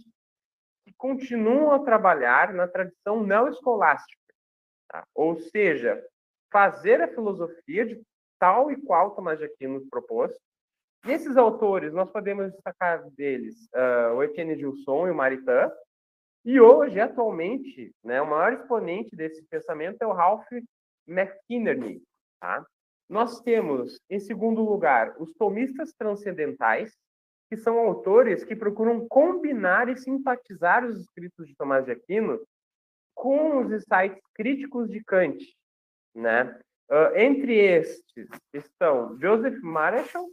D: que continuam a trabalhar na tradição não-escolástica, tá? ou seja, fazer a filosofia de tal e qual Tomás de Aquino propôs, Desses autores, nós podemos destacar deles uh, o Etienne Gilson e o Maritain. E hoje, atualmente, né, o maior exponente desse pensamento é o Ralph McInerney. Tá? Nós temos, em segundo lugar, os tomistas transcendentais, que são autores que procuram combinar e simpatizar os escritos de Tomás de Aquino com os insights críticos de Kant. Né? Uh, entre estes estão Joseph Marshall,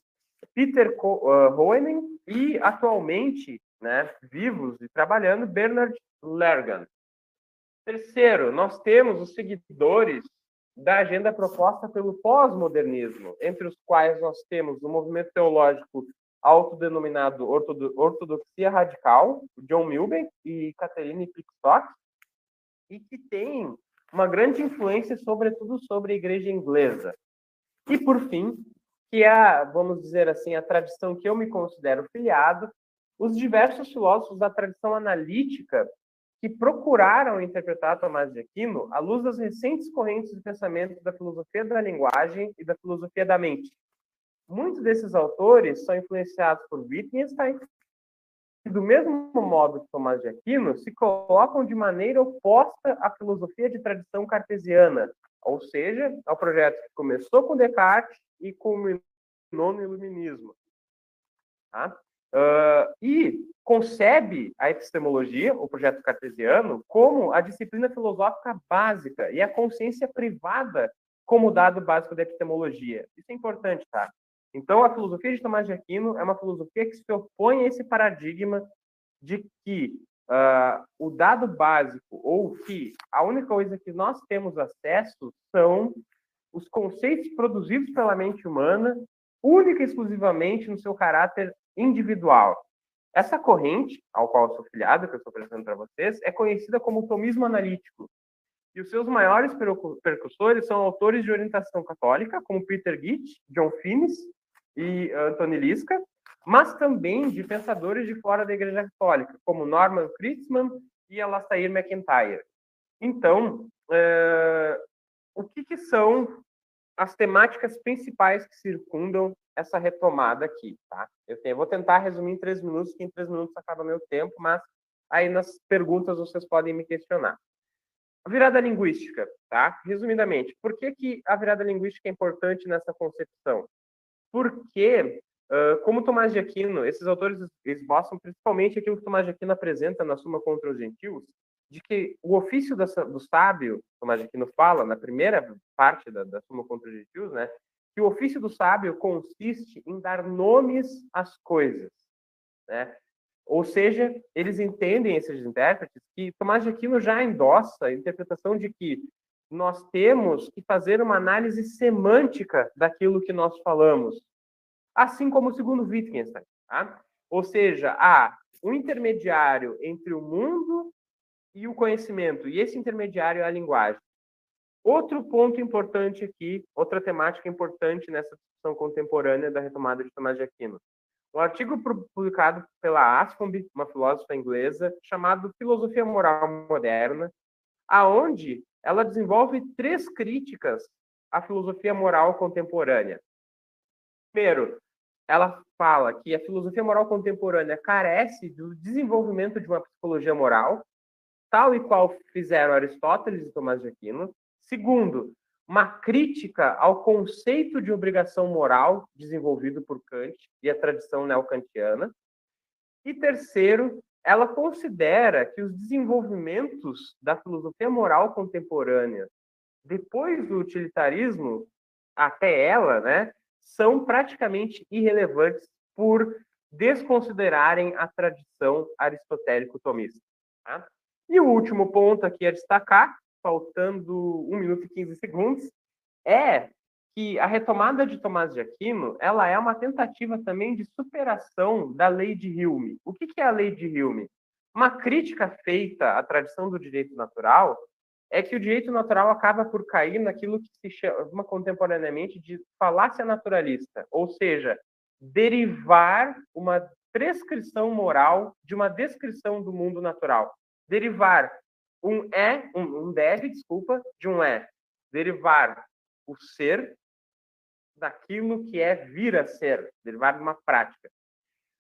D: Peter uh, Hoening e, atualmente, né, vivos e trabalhando, Bernard Lergan. Terceiro, nós temos os seguidores da agenda proposta pelo pós-modernismo, entre os quais nós temos o movimento teológico autodenominado Ortodoxia Radical, John Milbank e Catherine Pickstock, e que tem uma grande influência, sobretudo, sobre a igreja inglesa. E, por fim, que é, vamos dizer assim, a tradição que eu me considero filiado, os diversos filósofos da tradição analítica que procuraram interpretar Tomás de Aquino à luz das recentes correntes de pensamento da filosofia da linguagem e da filosofia da mente. Muitos desses autores são influenciados por Wittgenstein, que, do mesmo modo que Tomás de Aquino, se colocam de maneira oposta à filosofia de tradição cartesiana, ou seja, ao projeto que começou com Descartes e culminou no iluminismo. Tá? Uh, e concebe a epistemologia, o projeto cartesiano, como a disciplina filosófica básica e a consciência privada como dado básico da epistemologia. Isso é importante, tá? Então, a filosofia de Tomás de Aquino é uma filosofia que se opõe a esse paradigma de que uh, o dado básico, ou que a única coisa que nós temos acesso são os conceitos produzidos pela mente humana, única e exclusivamente no seu caráter individual. Essa corrente, ao qual eu sou filiado, que eu estou apresentando para vocês, é conhecida como tomismo analítico. E os seus maiores percussores são autores de orientação católica, como Peter Gitt, John Finnis e Anthony Liska, mas também de pensadores de fora da Igreja Católica, como Norman Kritzman e Alastair McIntyre. Então, uh, o que, que, são as temáticas principais que circundam essa retomada aqui, tá? Eu, tenho, eu vou tentar resumir em três minutos, que em três minutos acaba meu tempo, mas aí nas perguntas vocês podem me questionar. A virada linguística, tá? Resumidamente, por que, que a virada linguística é importante nessa concepção? Porque, uh, como Tomás de Aquino, esses autores esboçam principalmente aquilo que Tomás de Aquino apresenta na Suma contra os Gentios, de que o ofício do sábio, Tomás de Aquino fala na primeira parte da, da Suma contra os Gentios, né? Que o ofício do sábio consiste em dar nomes às coisas, né? Ou seja, eles entendem, esses intérpretes, que Tomás de Aquino já endossa a interpretação de que nós temos que fazer uma análise semântica daquilo que nós falamos, assim como segundo Wittgenstein. Tá? Ou seja, há um intermediário entre o mundo e o conhecimento, e esse intermediário é a linguagem. Outro ponto importante aqui, outra temática importante nessa discussão contemporânea da retomada de Tomás de Aquino, um artigo publicado pela Aspombe, uma filósofa inglesa, chamado Filosofia Moral Moderna, aonde ela desenvolve três críticas à filosofia moral contemporânea. Primeiro, ela fala que a filosofia moral contemporânea carece do desenvolvimento de uma psicologia moral, tal e qual fizeram Aristóteles e Tomás de Aquino. Segundo, uma crítica ao conceito de obrigação moral desenvolvido por Kant e a tradição neocantiana. E terceiro, ela considera que os desenvolvimentos da filosofia moral contemporânea, depois do utilitarismo até ela, né, são praticamente irrelevantes por desconsiderarem a tradição aristotélico-tomista. Tá? E o último ponto aqui a destacar faltando 1 minuto e 15 segundos, é que a retomada de Tomás de Aquino ela é uma tentativa também de superação da lei de Hume. O que é a lei de Hume? Uma crítica feita à tradição do direito natural é que o direito natural acaba por cair naquilo que se chama contemporaneamente de falácia naturalista, ou seja, derivar uma prescrição moral de uma descrição do mundo natural. Derivar um é, um, um deve, desculpa, de um é. Derivar o ser daquilo que é vir a ser, derivar de uma prática.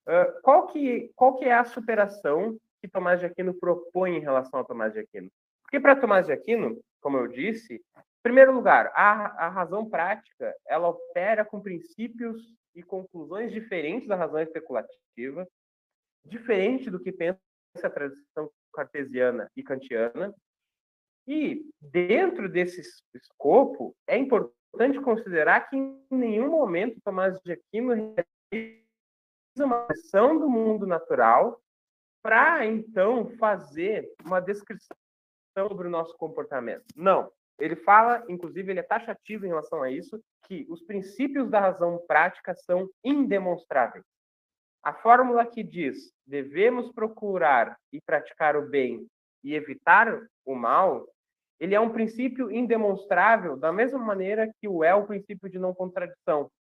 D: Uh, qual, que, qual que é a superação que Tomás de Aquino propõe em relação a Tomás de Aquino? Porque para Tomás de Aquino, como eu disse, em primeiro lugar, a, a razão prática ela opera com princípios e conclusões diferentes da razão especulativa, diferente do que pensa a tradição cartesiana e kantiana. E dentro desse escopo, é importante considerar que em nenhum momento Tomás de Aquino realiza uma descrição do mundo natural para então fazer uma descrição sobre o nosso comportamento. Não. Ele fala, inclusive, ele é taxativo em relação a isso, que os princípios da razão prática são indemonstráveis. A fórmula que diz devemos procurar e praticar o bem e evitar o mal, ele é um princípio indemonstrável, da mesma maneira que o é o princípio de não contradição.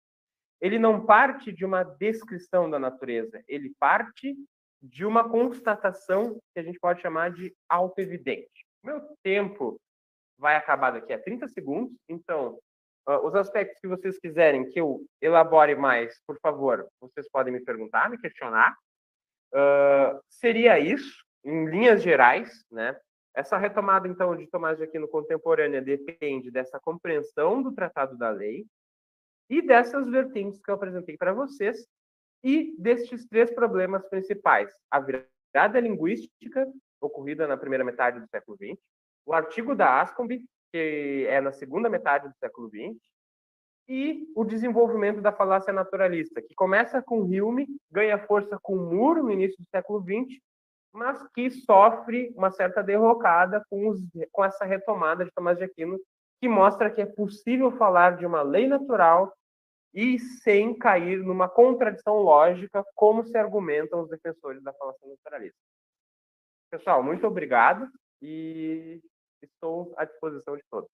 D: Ele não parte de uma descrição da natureza, ele parte de uma constatação que a gente pode chamar de auto-evidente. Meu tempo vai acabar daqui a 30 segundos, então Uh, os aspectos que vocês quiserem que eu elabore mais, por favor, vocês podem me perguntar, me questionar. Uh, seria isso, em linhas gerais, né? Essa retomada, então, de Tomás de Aquino contemporânea depende dessa compreensão do Tratado da Lei e dessas vertentes que eu apresentei para vocês e destes três problemas principais. A virada linguística, ocorrida na primeira metade do século XX, o artigo da Ascombe, que é na segunda metade do século XX, e o desenvolvimento da falácia naturalista, que começa com Hume, ganha força com Moore no início do século XX, mas que sofre uma certa derrocada com, os, com essa retomada de Tomás de Aquino, que mostra que é possível falar de uma lei natural e sem cair numa contradição lógica, como se argumentam os defensores da falação naturalista. Pessoal, muito obrigado e estou à disposição de todos.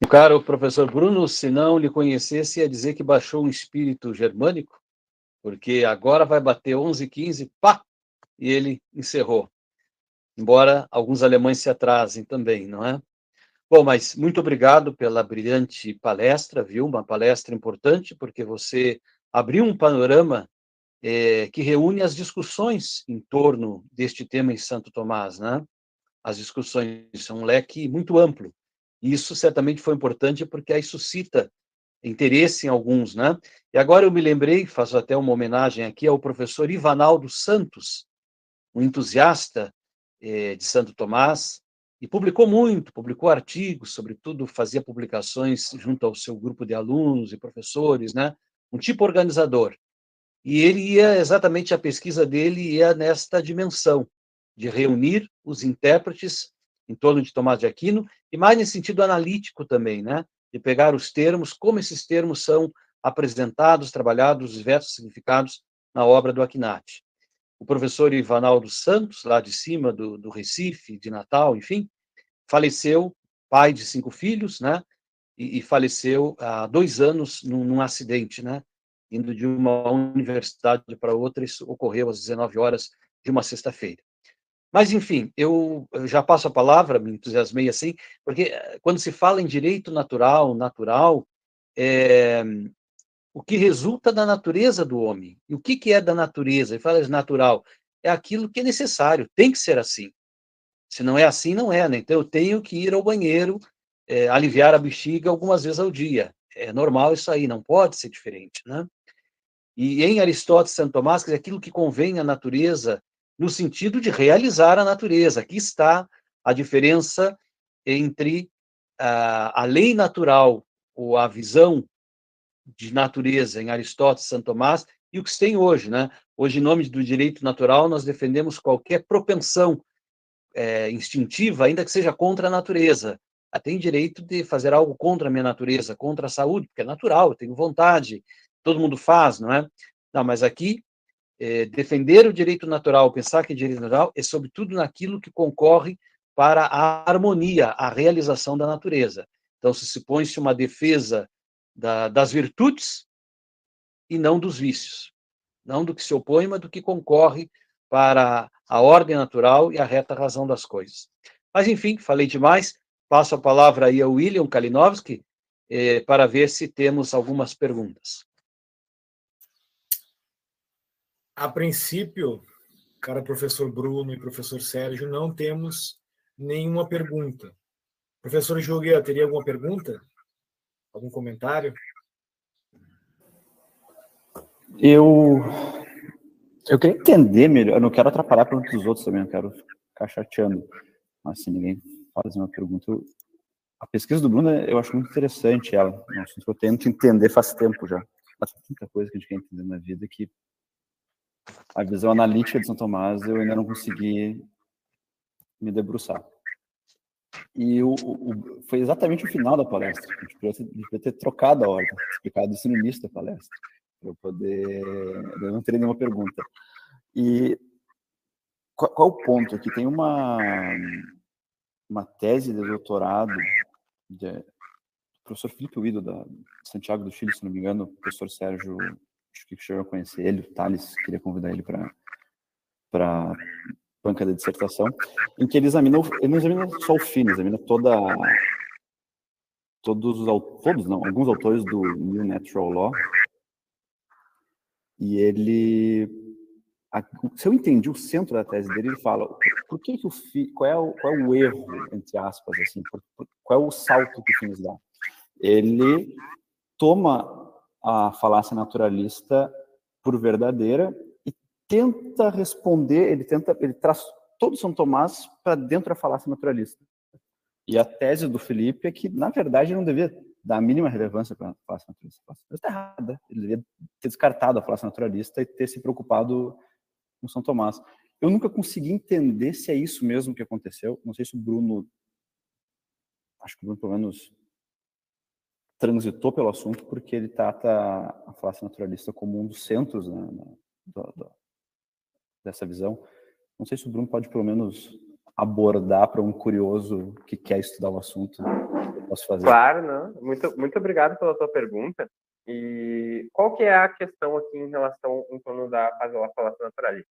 B: O caro professor Bruno, se não lhe conhecesse, ia dizer que baixou um espírito germânico, porque agora vai bater 11h15, pá, e ele encerrou. Embora alguns alemães se atrasem também, não é? Bom, mas muito obrigado pela brilhante palestra, viu? Uma palestra importante, porque você abriu um panorama é, que reúne as discussões em torno deste tema em Santo Tomás, né? As discussões são um leque muito amplo e isso certamente foi importante porque aí suscita interesse em alguns, né? E agora eu me lembrei, faço até uma homenagem aqui ao professor Ivanaldo Santos, um entusiasta eh, de Santo Tomás, e publicou muito, publicou artigos, sobretudo fazia publicações junto ao seu grupo de alunos e professores, né? Um tipo organizador. E ele ia exatamente a pesquisa dele ia nesta dimensão de reunir os intérpretes em torno de Tomás de Aquino, e mais nesse sentido analítico também, né? de pegar os termos, como esses termos são apresentados, trabalhados, os diversos significados na obra do Aquinati. O professor Ivanaldo Santos, lá de cima do, do Recife, de Natal, enfim, faleceu, pai de cinco filhos, né? E, e faleceu há dois anos num, num, acidente, né? Indo de uma universidade para outra, isso ocorreu às 19 horas de uma sexta-feira. Mas, enfim, eu, eu já passo a palavra, me entusiasmei assim, porque eh, quando se fala em direito natural, natural, é, o que resulta da natureza do homem. E o que, que é da natureza? Ele fala de natural. É aquilo que é necessário, tem que ser assim. Se não é assim, não é, né? Então eu tenho que ir ao banheiro, é, aliviar a bexiga algumas vezes ao dia. É normal isso aí, não pode ser diferente, né? E em Aristóteles e Santo Tomás, que aquilo que convém à natureza no sentido de realizar a natureza. Aqui está a diferença entre a, a lei natural, ou a visão de natureza em Aristóteles Santo Tomás, e o que se tem hoje. Né? Hoje, em nome do direito natural, nós defendemos qualquer propensão é, instintiva, ainda que seja contra a natureza. Eu tenho direito de fazer algo contra a minha natureza, contra a saúde, porque é natural, eu tenho vontade, todo mundo faz, não é? Não, mas aqui é, defender o direito natural, pensar que é direito natural, é sobretudo naquilo que concorre para a harmonia, a realização da natureza. Então, se se põe-se uma defesa da, das virtudes e não dos vícios, não do que se opõe, mas do que concorre para a ordem natural e a reta razão das coisas. Mas, enfim, falei demais, passo a palavra aí ao William Kalinowski eh, para ver se temos algumas perguntas.
C: A princípio, cara professor Bruno e professor Sérgio, não temos nenhuma pergunta. Professor Jogueira, teria alguma pergunta? Algum comentário?
A: Eu eu queria entender melhor, eu não quero atrapalhar a pergunta dos outros também, não quero ficar chateando. Mas se ninguém faz uma pergunta, a pesquisa do Bruno eu acho muito interessante ela, é um assunto que eu tento entender faz tempo já. Mas muita coisa que a gente quer entender na vida que a visão analítica de São Tomás eu ainda não consegui me debruçar. E o, o, foi exatamente o final da palestra. A gente podia ter, trocado a ordem, explicado isso no início da palestra, para eu poder. Eu não teria nenhuma pergunta. E qual, qual o ponto aqui? Tem uma, uma tese de doutorado de, do professor Felipe Uido, da Santiago do Chile, se não me engano, o professor Sérgio acho que chegou a conhecer ele, o Thales, queria convidar ele para banca da dissertação, em que ele examina, ele não examina só o fim, examina toda todos os todos não, alguns autores do New Natural Law. E ele se eu entendi o centro da tese dele, ele fala por que, que o qual, é o, qual é o erro, entre aspas, assim, por, por, qual é o salto que o Finis dá? Ele toma a falácia naturalista por verdadeira e tenta responder, ele tenta, ele traz todo São Tomás para dentro da falácia naturalista. E a tese do Felipe é que, na verdade, não devia dar a mínima relevância para a falácia naturalista. A está errada. Ele deveria ter descartado a falácia naturalista e ter se preocupado com São Tomás. Eu nunca consegui entender se é isso mesmo que aconteceu. Não sei se o Bruno, acho que o Bruno pelo menos transitou pelo assunto, porque ele trata a falácia naturalista como um dos centros né, do, do, dessa visão. Não sei se o Bruno pode pelo menos abordar para um curioso que quer estudar o assunto. Posso fazer?
D: Claro, não. Muito, muito obrigado pela tua pergunta. E qual que é a questão aqui em relação em torno da falácia naturalista?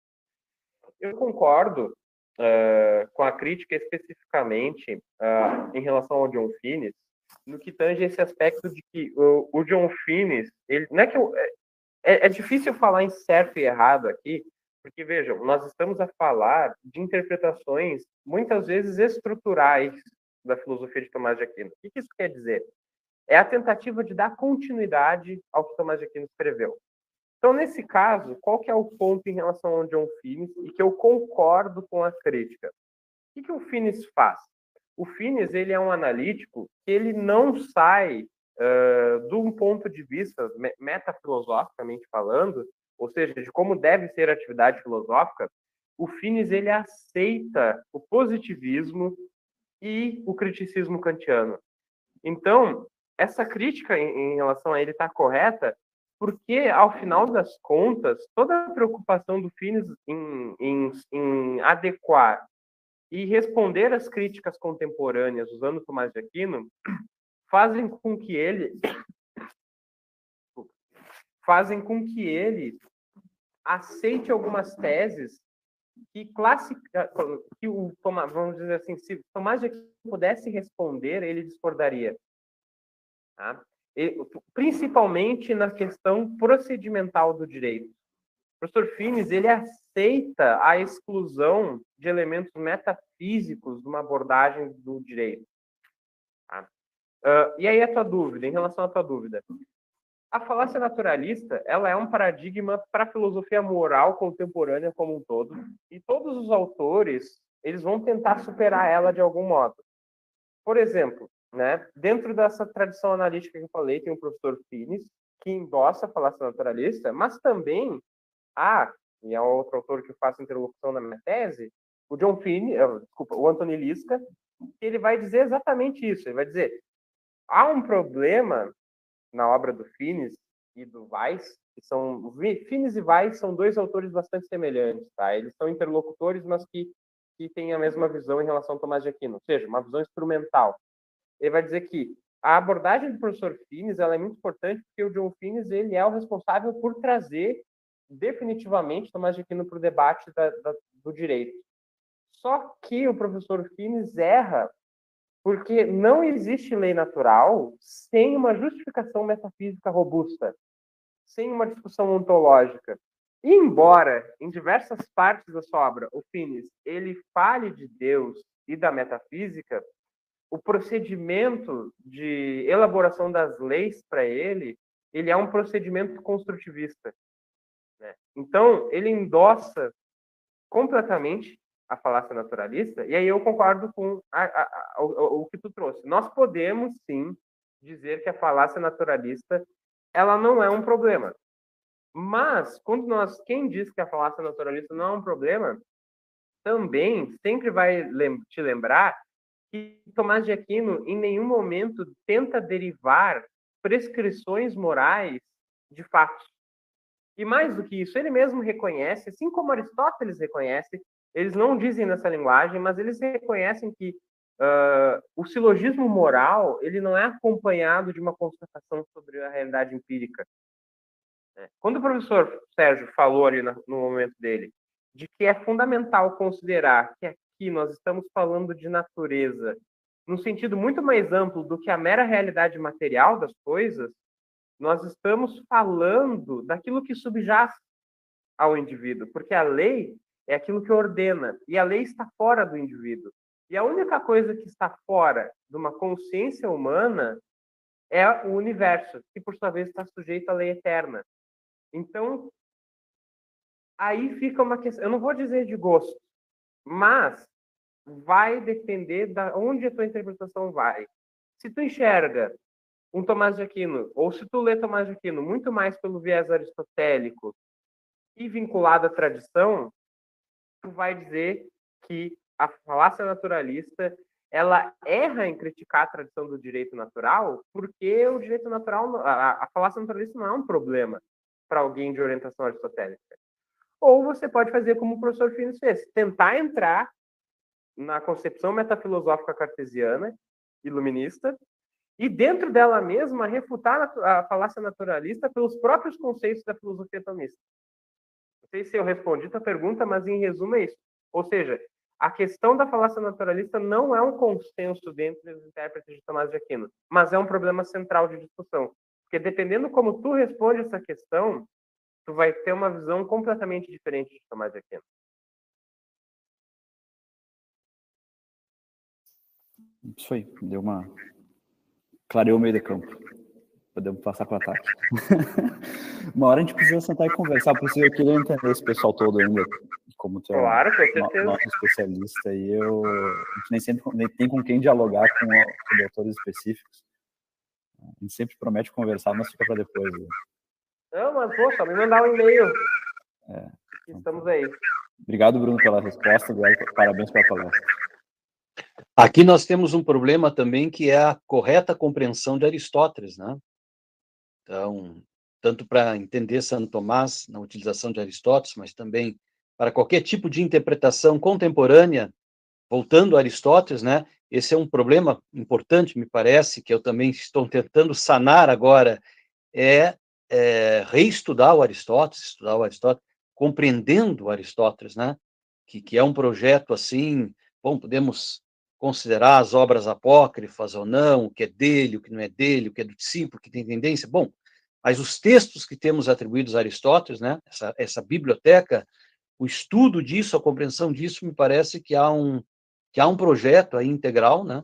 D: Eu concordo uh, com a crítica especificamente uh, em relação ao John Finnes, no que tange esse aspecto de que o, o John Finnes, ele, não é que eu, é, é difícil falar em certo e errado aqui, porque vejam, nós estamos a falar de interpretações muitas vezes estruturais da filosofia de Tomás de Aquino. O que isso quer dizer? É a tentativa de dar continuidade ao que Tomás de Aquino escreveu. Então, nesse caso, qual que é o ponto em relação ao John Finnes e que eu concordo com a crítica? O que, que o Finnes faz? O Finnes ele é um analítico que ele não sai uh, de um ponto de vista metafilosoficamente falando, ou seja, de como deve ser a atividade filosófica. O Finnes ele aceita o positivismo e o criticismo kantiano. Então, essa crítica em, em relação a ele está correta, porque, ao final das contas, toda a preocupação do Finnes em, em, em adequar e responder às críticas contemporâneas usando Tomás de Aquino fazem com que ele fazem com que ele aceite algumas teses que classifica que o Tomás, vamos dizer assim, se Tomás de Aquino pudesse responder, ele discordaria. Tá? E, principalmente na questão procedimental do direito. O professor Fines, ele aceita a exclusão de elementos metafísicos de uma abordagem do direito. Tá? Uh, e aí a tua dúvida, em relação à tua dúvida. A falácia naturalista, ela é um paradigma para a filosofia moral contemporânea como um todo, e todos os autores, eles vão tentar superar ela de algum modo. Por exemplo, né, dentro dessa tradição analítica que eu falei, tem o professor Fines, que endossa a falácia naturalista, mas também há, e é outro autor que eu faço interlocução na minha tese, o John Finney, desculpa, o Anthony Lisca, ele vai dizer exatamente isso. Ele vai dizer: há um problema na obra do Finis e do Weiss, que são Finis e Weiss são dois autores bastante semelhantes, tá? Eles são interlocutores, mas que que têm a mesma visão em relação ao Tomás de Aquino, ou seja, uma visão instrumental. Ele vai dizer que a abordagem do professor Finis ela é muito importante porque o John Finis ele é o responsável por trazer definitivamente Tomás de Aquino para o debate da, da, do direito. Só que o professor Fines erra porque não existe lei natural sem uma justificação metafísica robusta, sem uma discussão ontológica. E embora em diversas partes da sua obra o Fines ele fale de Deus e da metafísica, o procedimento de elaboração das leis para ele, ele é um procedimento construtivista. Então, ele endossa completamente a falácia naturalista, e aí eu concordo com a, a, a, o, o, que tu trouxe. Nós podemos, sim, dizer que a falácia naturalista ela não é um problema. Mas, quando nós, quem diz que a falácia naturalista não é um problema, também sempre vai lem te lembrar que Tomás de Aquino, em nenhum momento, tenta derivar prescrições morais de fatos. E mais do que isso, ele mesmo reconhece, assim como Aristóteles reconhece, eles não dizem nessa linguagem, mas eles reconhecem que uh, o silogismo moral ele não é acompanhado de uma constatação sobre a realidade empírica. É. Quando o professor Sérgio falou ali no momento dele de que é fundamental considerar que aqui nós estamos falando de natureza num sentido muito mais amplo do que a mera realidade material das coisas, nós estamos falando daquilo que subjaz ao indivíduo, porque a lei é aquilo que ordena, e a lei está fora do indivíduo. E a única coisa que está fora de uma consciência humana é o universo, que por sua vez está sujeito à lei eterna. Então, aí fica uma questão, eu não vou dizer de gosto, mas vai depender da onde a tua interpretação vai. Se tu enxerga um Tomás de Aquino, ou se tu lê Tomás de Aquino muito mais pelo viés aristotélico e vinculado à tradição, tu vai dizer que a falácia naturalista ela erra em criticar a tradição do direito natural, porque o direito natural, a, a falácia naturalista não é um problema para alguém de orientação aristotélica. Ou você pode fazer como o professor Finis fez, tentar entrar na concepção metafilosófica cartesiana, iluminista, e dentro dela mesma refutar a falácia naturalista pelos próprios conceitos da filosofia tomista. Não sei se eu respondi a pergunta, mas em resumo é isso. Ou seja, a questão da falácia naturalista não é um consenso dentro dos intérpretes de Tomás de Aquino, mas é um problema central de discussão. Porque dependendo como tu responde essa questão, tu vai ter uma visão completamente diferente de Tomás de Aquino.
A: Isso aí, deu uma. Clareou o meio de campo. Podemos passar para o ataque. uma hora a gente precisa sentar e conversar, eu queria entender esse pessoal todo ainda, como tu é
D: claro, com
A: nosso especialista, e eu, a gente nem sempre nem tem com quem dialogar com, com autores específicos. A gente sempre promete conversar, mas fica para depois. Né?
D: Não, mas, poxa, me mandar um e-mail. É, Estamos aí.
A: Obrigado, Bruno, pela resposta. Parabéns pela palestra.
B: Aqui nós temos um problema também que é a correta compreensão de Aristóteles, né? Então, tanto para entender Santo Tomás na utilização de Aristóteles, mas também para qualquer tipo de interpretação contemporânea, voltando a Aristóteles, né? Esse é um problema importante, me parece, que eu também estou tentando sanar agora, é, é reestudar o Aristóteles, estudar o Aristóteles, compreendendo o Aristóteles, né? Que, que é um projeto assim, bom, podemos considerar as obras apócrifas ou não, o que é dele, o que não é dele, o que é do discípulo, o que tem tendência. Bom, mas os textos que temos atribuídos a Aristóteles, né, essa, essa biblioteca, o estudo disso, a compreensão disso, me parece que há um, que há um projeto aí integral, né,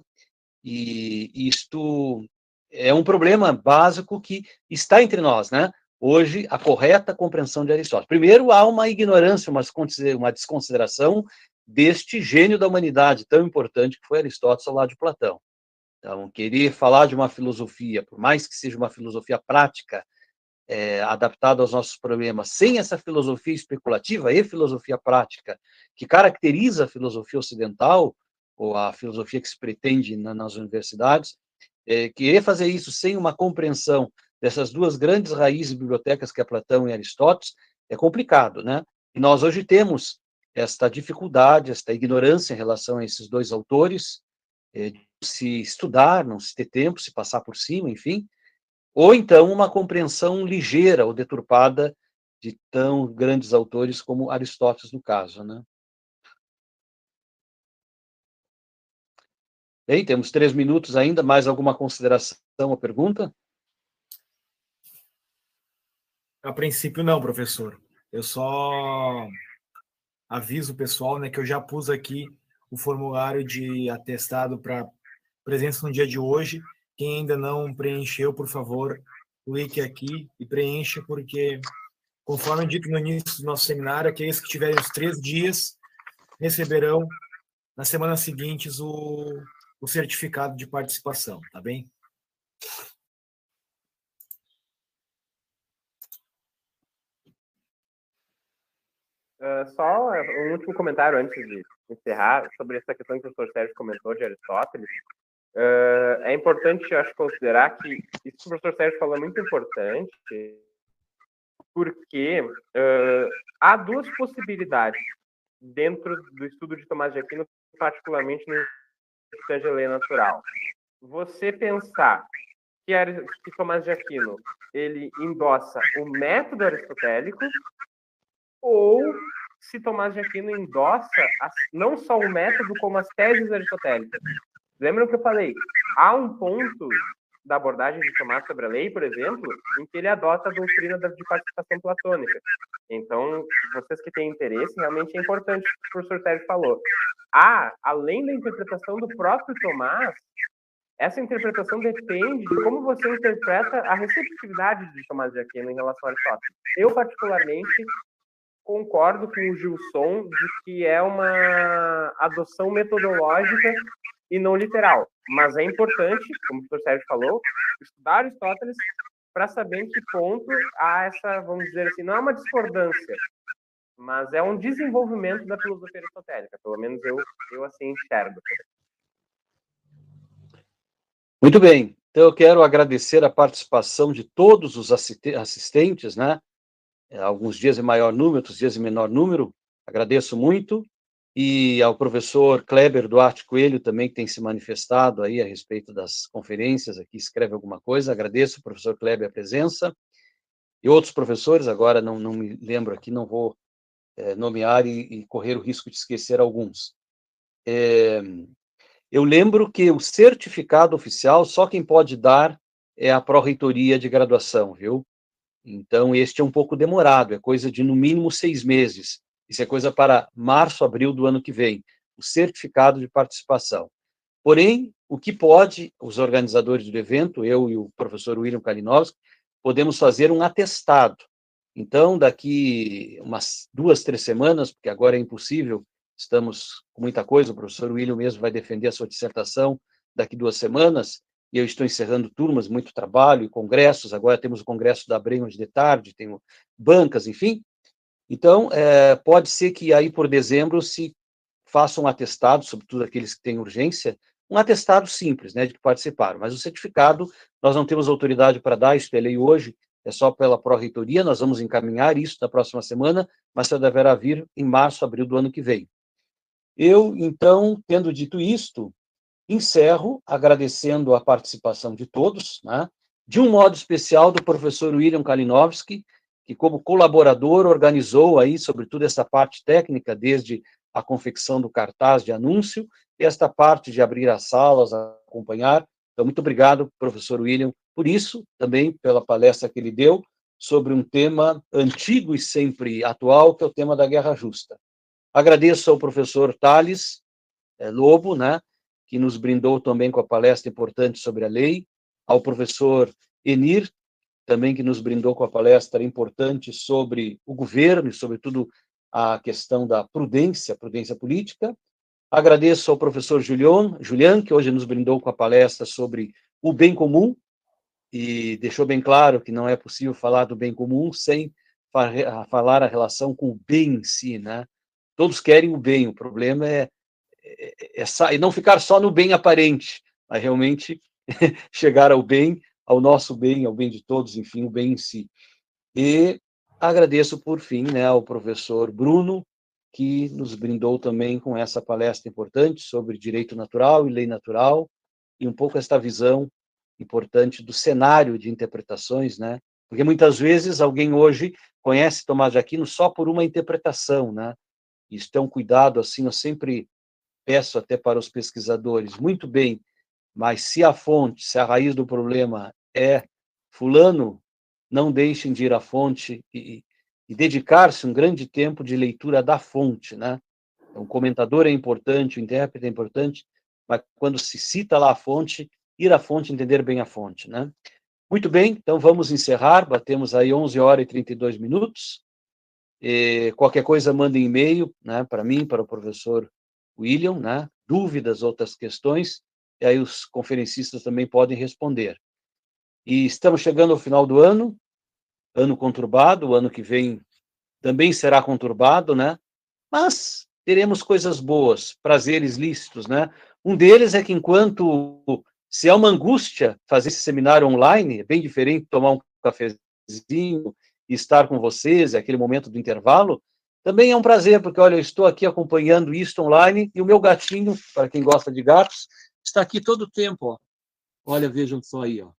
B: e isto é um problema básico que está entre nós, né, hoje, a correta compreensão de Aristóteles. Primeiro, há uma ignorância, uma desconsideração deste gênio da humanidade tão importante que foi Aristóteles ao lado de Platão. Então, querer falar de uma filosofia, por mais que seja uma filosofia prática, é, adaptada aos nossos problemas, sem essa filosofia especulativa e filosofia prática que caracteriza a filosofia ocidental, ou a filosofia que se pretende na, nas universidades, é, querer fazer isso sem uma compreensão dessas duas grandes raízes bibliotecas que é Platão e Aristóteles é complicado, né? E nós hoje temos esta dificuldade, esta ignorância em relação a esses dois autores, é, se estudar, não se ter tempo, se passar por cima, enfim, ou então uma compreensão ligeira ou deturpada de tão grandes autores como Aristóteles, no caso, né? Bem, temos três minutos ainda, mais alguma consideração ou pergunta?
C: A princípio não, professor. Eu só aviso pessoal, né, que eu já pus aqui o formulário de atestado para presença no dia de hoje. Quem ainda não preencheu, por favor, clique aqui e preencha, porque, conforme dito no início do nosso seminário, aqueles que tiverem os três dias receberão, nas semanas seguintes, o, o certificado de participação, tá bem?
D: Uh, só um último comentário antes de encerrar sobre essa questão que o professor Sérgio comentou de Aristóteles. Uh, é importante, acho, considerar que isso que o professor Sérgio falou é muito importante, porque uh, há duas possibilidades dentro do estudo de Tomás de Aquino, particularmente no lei natural. Você pensar que, que Tomás de Aquino ele endossa o método aristotélico ou se Tomás de Aquino endossa as, não só o método, como as teses aristotélicas. Lembram que eu falei? Há um ponto da abordagem de Tomás sobre a lei, por exemplo, em que ele adota a doutrina de participação platônica. Então, vocês que têm interesse, realmente é importante o que o professor Sérgio falou. Há, além da interpretação do próprio Tomás, essa interpretação depende de como você interpreta a receptividade de Tomás de Aquino em relação a Aristóteles. Eu, particularmente, concordo com o Gilson de que é uma adoção metodológica e não literal. Mas é importante, como o professor Sérgio falou, estudar Aristóteles para saber em que ponto há essa, vamos dizer assim, não é uma discordância, mas é um desenvolvimento da filosofia aristotélica, pelo menos eu, eu assim enxergo.
B: Muito bem, então eu quero agradecer a participação de todos os assistentes, né? É, alguns dias em maior número, outros dias em menor número, agradeço muito, e ao professor Kleber Duarte Coelho também, que tem se manifestado aí a respeito das conferências, aqui escreve alguma coisa, agradeço, professor Kleber, a presença, e outros professores, agora não, não me lembro aqui, não vou é, nomear e, e, correr o risco de esquecer alguns. É, eu lembro que o certificado oficial, só quem pode dar é a pró-reitoria de graduação, viu? Então, este é um pouco demorado, é coisa de no mínimo seis meses. Isso é coisa para março, abril do ano que vem, o certificado de participação. Porém, o que pode, os organizadores do evento, eu e o professor William Kalinowski, podemos fazer um atestado. Então, daqui umas duas, três semanas, porque agora é impossível, estamos com muita coisa, o professor William mesmo vai defender a sua dissertação daqui duas semanas, e eu estou encerrando turmas, muito trabalho congressos, agora temos o congresso da Abreu de tarde, tenho bancas, enfim. Então, é, pode ser que aí por dezembro se faça um atestado, sobretudo aqueles que têm urgência, um atestado simples, né, de que participaram, mas o certificado, nós não temos autoridade para dar, isso é lei hoje, é só pela pró-reitoria, nós vamos encaminhar isso na próxima semana, mas só deverá vir em março, abril do ano que vem. Eu, então, tendo dito isto, encerro agradecendo a participação de todos, né? de um modo especial do professor William Kalinowski, que como colaborador organizou aí, sobretudo, essa parte técnica, desde a confecção do cartaz de anúncio, e esta parte de abrir as salas, acompanhar. Então, muito obrigado, professor William, por isso, também pela palestra que ele deu sobre um tema antigo e sempre atual, que é o tema da guerra justa. Agradeço ao professor Thales é, Lobo, né, que nos brindou também com a palestra importante sobre a lei, ao professor Enir, também que nos brindou com a palestra importante sobre o governo e, sobretudo, a questão da prudência, prudência política. Agradeço ao professor Julian, Julian, que hoje nos brindou com a palestra sobre o bem comum e deixou bem claro que não é possível falar do bem comum sem falar a relação com o bem em si, né? Todos querem o bem, o problema é, é, é, é não ficar só no bem aparente, mas realmente chegar ao bem, ao nosso bem, ao bem de todos, enfim, o bem em si. E agradeço, por fim, né, ao professor Bruno, que nos brindou também com essa palestra importante sobre direito natural e lei natural, e um pouco esta visão importante do cenário de interpretações, né? Porque muitas vezes alguém hoje conhece Tomás de Aquino só por uma interpretação, né? Isso é um cuidado, assim, eu sempre peço até para os pesquisadores, muito bem, mas se a fonte, se a raiz do problema é fulano, não deixem de ir à fonte e, e dedicar-se um grande tempo de leitura da fonte, né? O comentador é importante, o intérprete é importante, mas quando se cita lá a fonte, ir à fonte, entender bem a fonte, né? Muito bem, então vamos encerrar, batemos aí 11 horas e 32 minutos. E qualquer coisa, mandem e-mail né, para mim, para o professor William, né, dúvidas, outras questões, e aí os conferencistas também podem responder. E estamos chegando ao final do ano, ano conturbado, o ano que vem também será conturbado, né? Mas teremos coisas boas, prazeres lícitos, né? Um deles é que enquanto se é uma angústia fazer esse seminário online, é bem diferente tomar um cafezinho estar com vocês, é aquele momento do intervalo, também é um prazer, porque, olha, eu estou aqui acompanhando isto online e o meu gatinho, para quem gosta de gatos, está aqui todo o tempo, ó. Olha, vejam só aí, ó.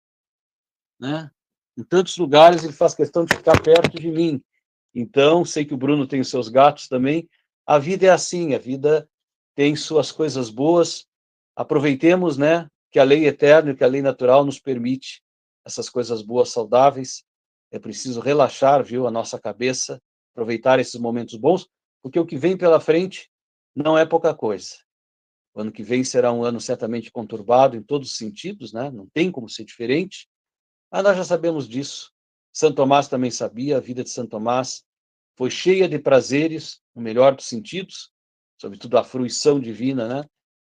B: Né? Em tantos lugares ele faz questão de ficar perto de mim. Então, sei que o Bruno tem os seus gatos também. A vida é assim, a vida tem suas coisas boas. Aproveitemos, né, que a lei eterna, que a lei natural nos permite essas coisas boas, saudáveis, é preciso relaxar, viu, a nossa cabeça, aproveitar esses momentos bons, porque o que vem pela frente não é pouca coisa. O ano que vem será um ano certamente conturbado em todos os sentidos, né? Não tem como ser diferente. Mas nós já sabemos disso. Santo Tomás também sabia, a vida de Santo Tomás foi cheia de prazeres, no melhor dos sentidos, sobretudo a fruição divina, né?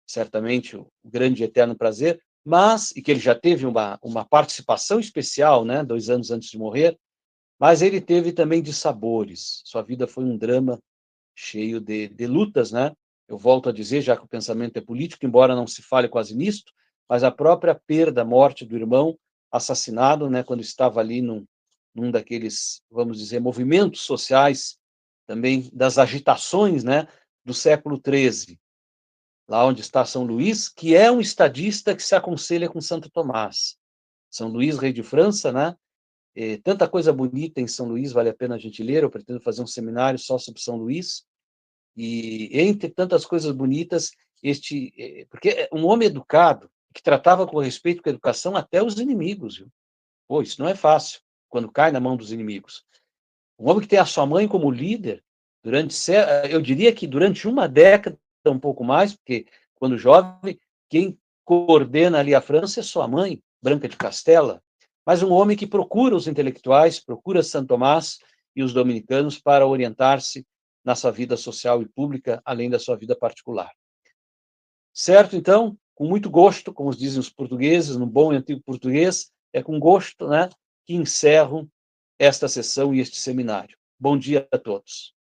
B: certamente o grande e eterno prazer, mas, e que ele já teve uma, uma participação especial, né, dois anos antes de morrer, mas ele teve também de sabores. Sua vida foi um drama cheio de, de lutas, né? Eu volto a dizer, já que o pensamento é político, embora não se fale quase nisto, mas a própria perda, morte do irmão assassinado, né, quando estava ali num, num daqueles, vamos dizer, movimentos sociais, também das agitações, né, do século XIII, lá onde está São Luís, que é um estadista que se aconselha com Santo Tomás. São Luís, rei de França, né? E tanta coisa bonita em São Luís, vale a pena a gente ler. Eu pretendo fazer um seminário só sobre São Luís. E entre tantas coisas bonitas, este, eh, porque é um homem educado que tratava com respeito com a educação até os inimigos, viu? Pô, isso não é fácil quando cai na mão dos inimigos. Um homem que tem a sua mãe como líder durante, eu diria que durante uma década um pouco mais, porque quando jovem, quem coordena ali a França é sua mãe, Branca de Castela, mas um homem que procura os intelectuais, procura Santo Tomás e os dominicanos para orientar-se na sua vida social e pública, além da sua vida particular. Certo, então, com muito gosto, como dizem os portugueses, no bom e antigo português, é com gosto né, que encerro esta sessão e este seminário. Bom dia a todos.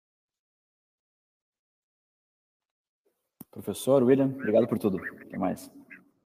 A: Professor William, obrigado por tudo. Até mais.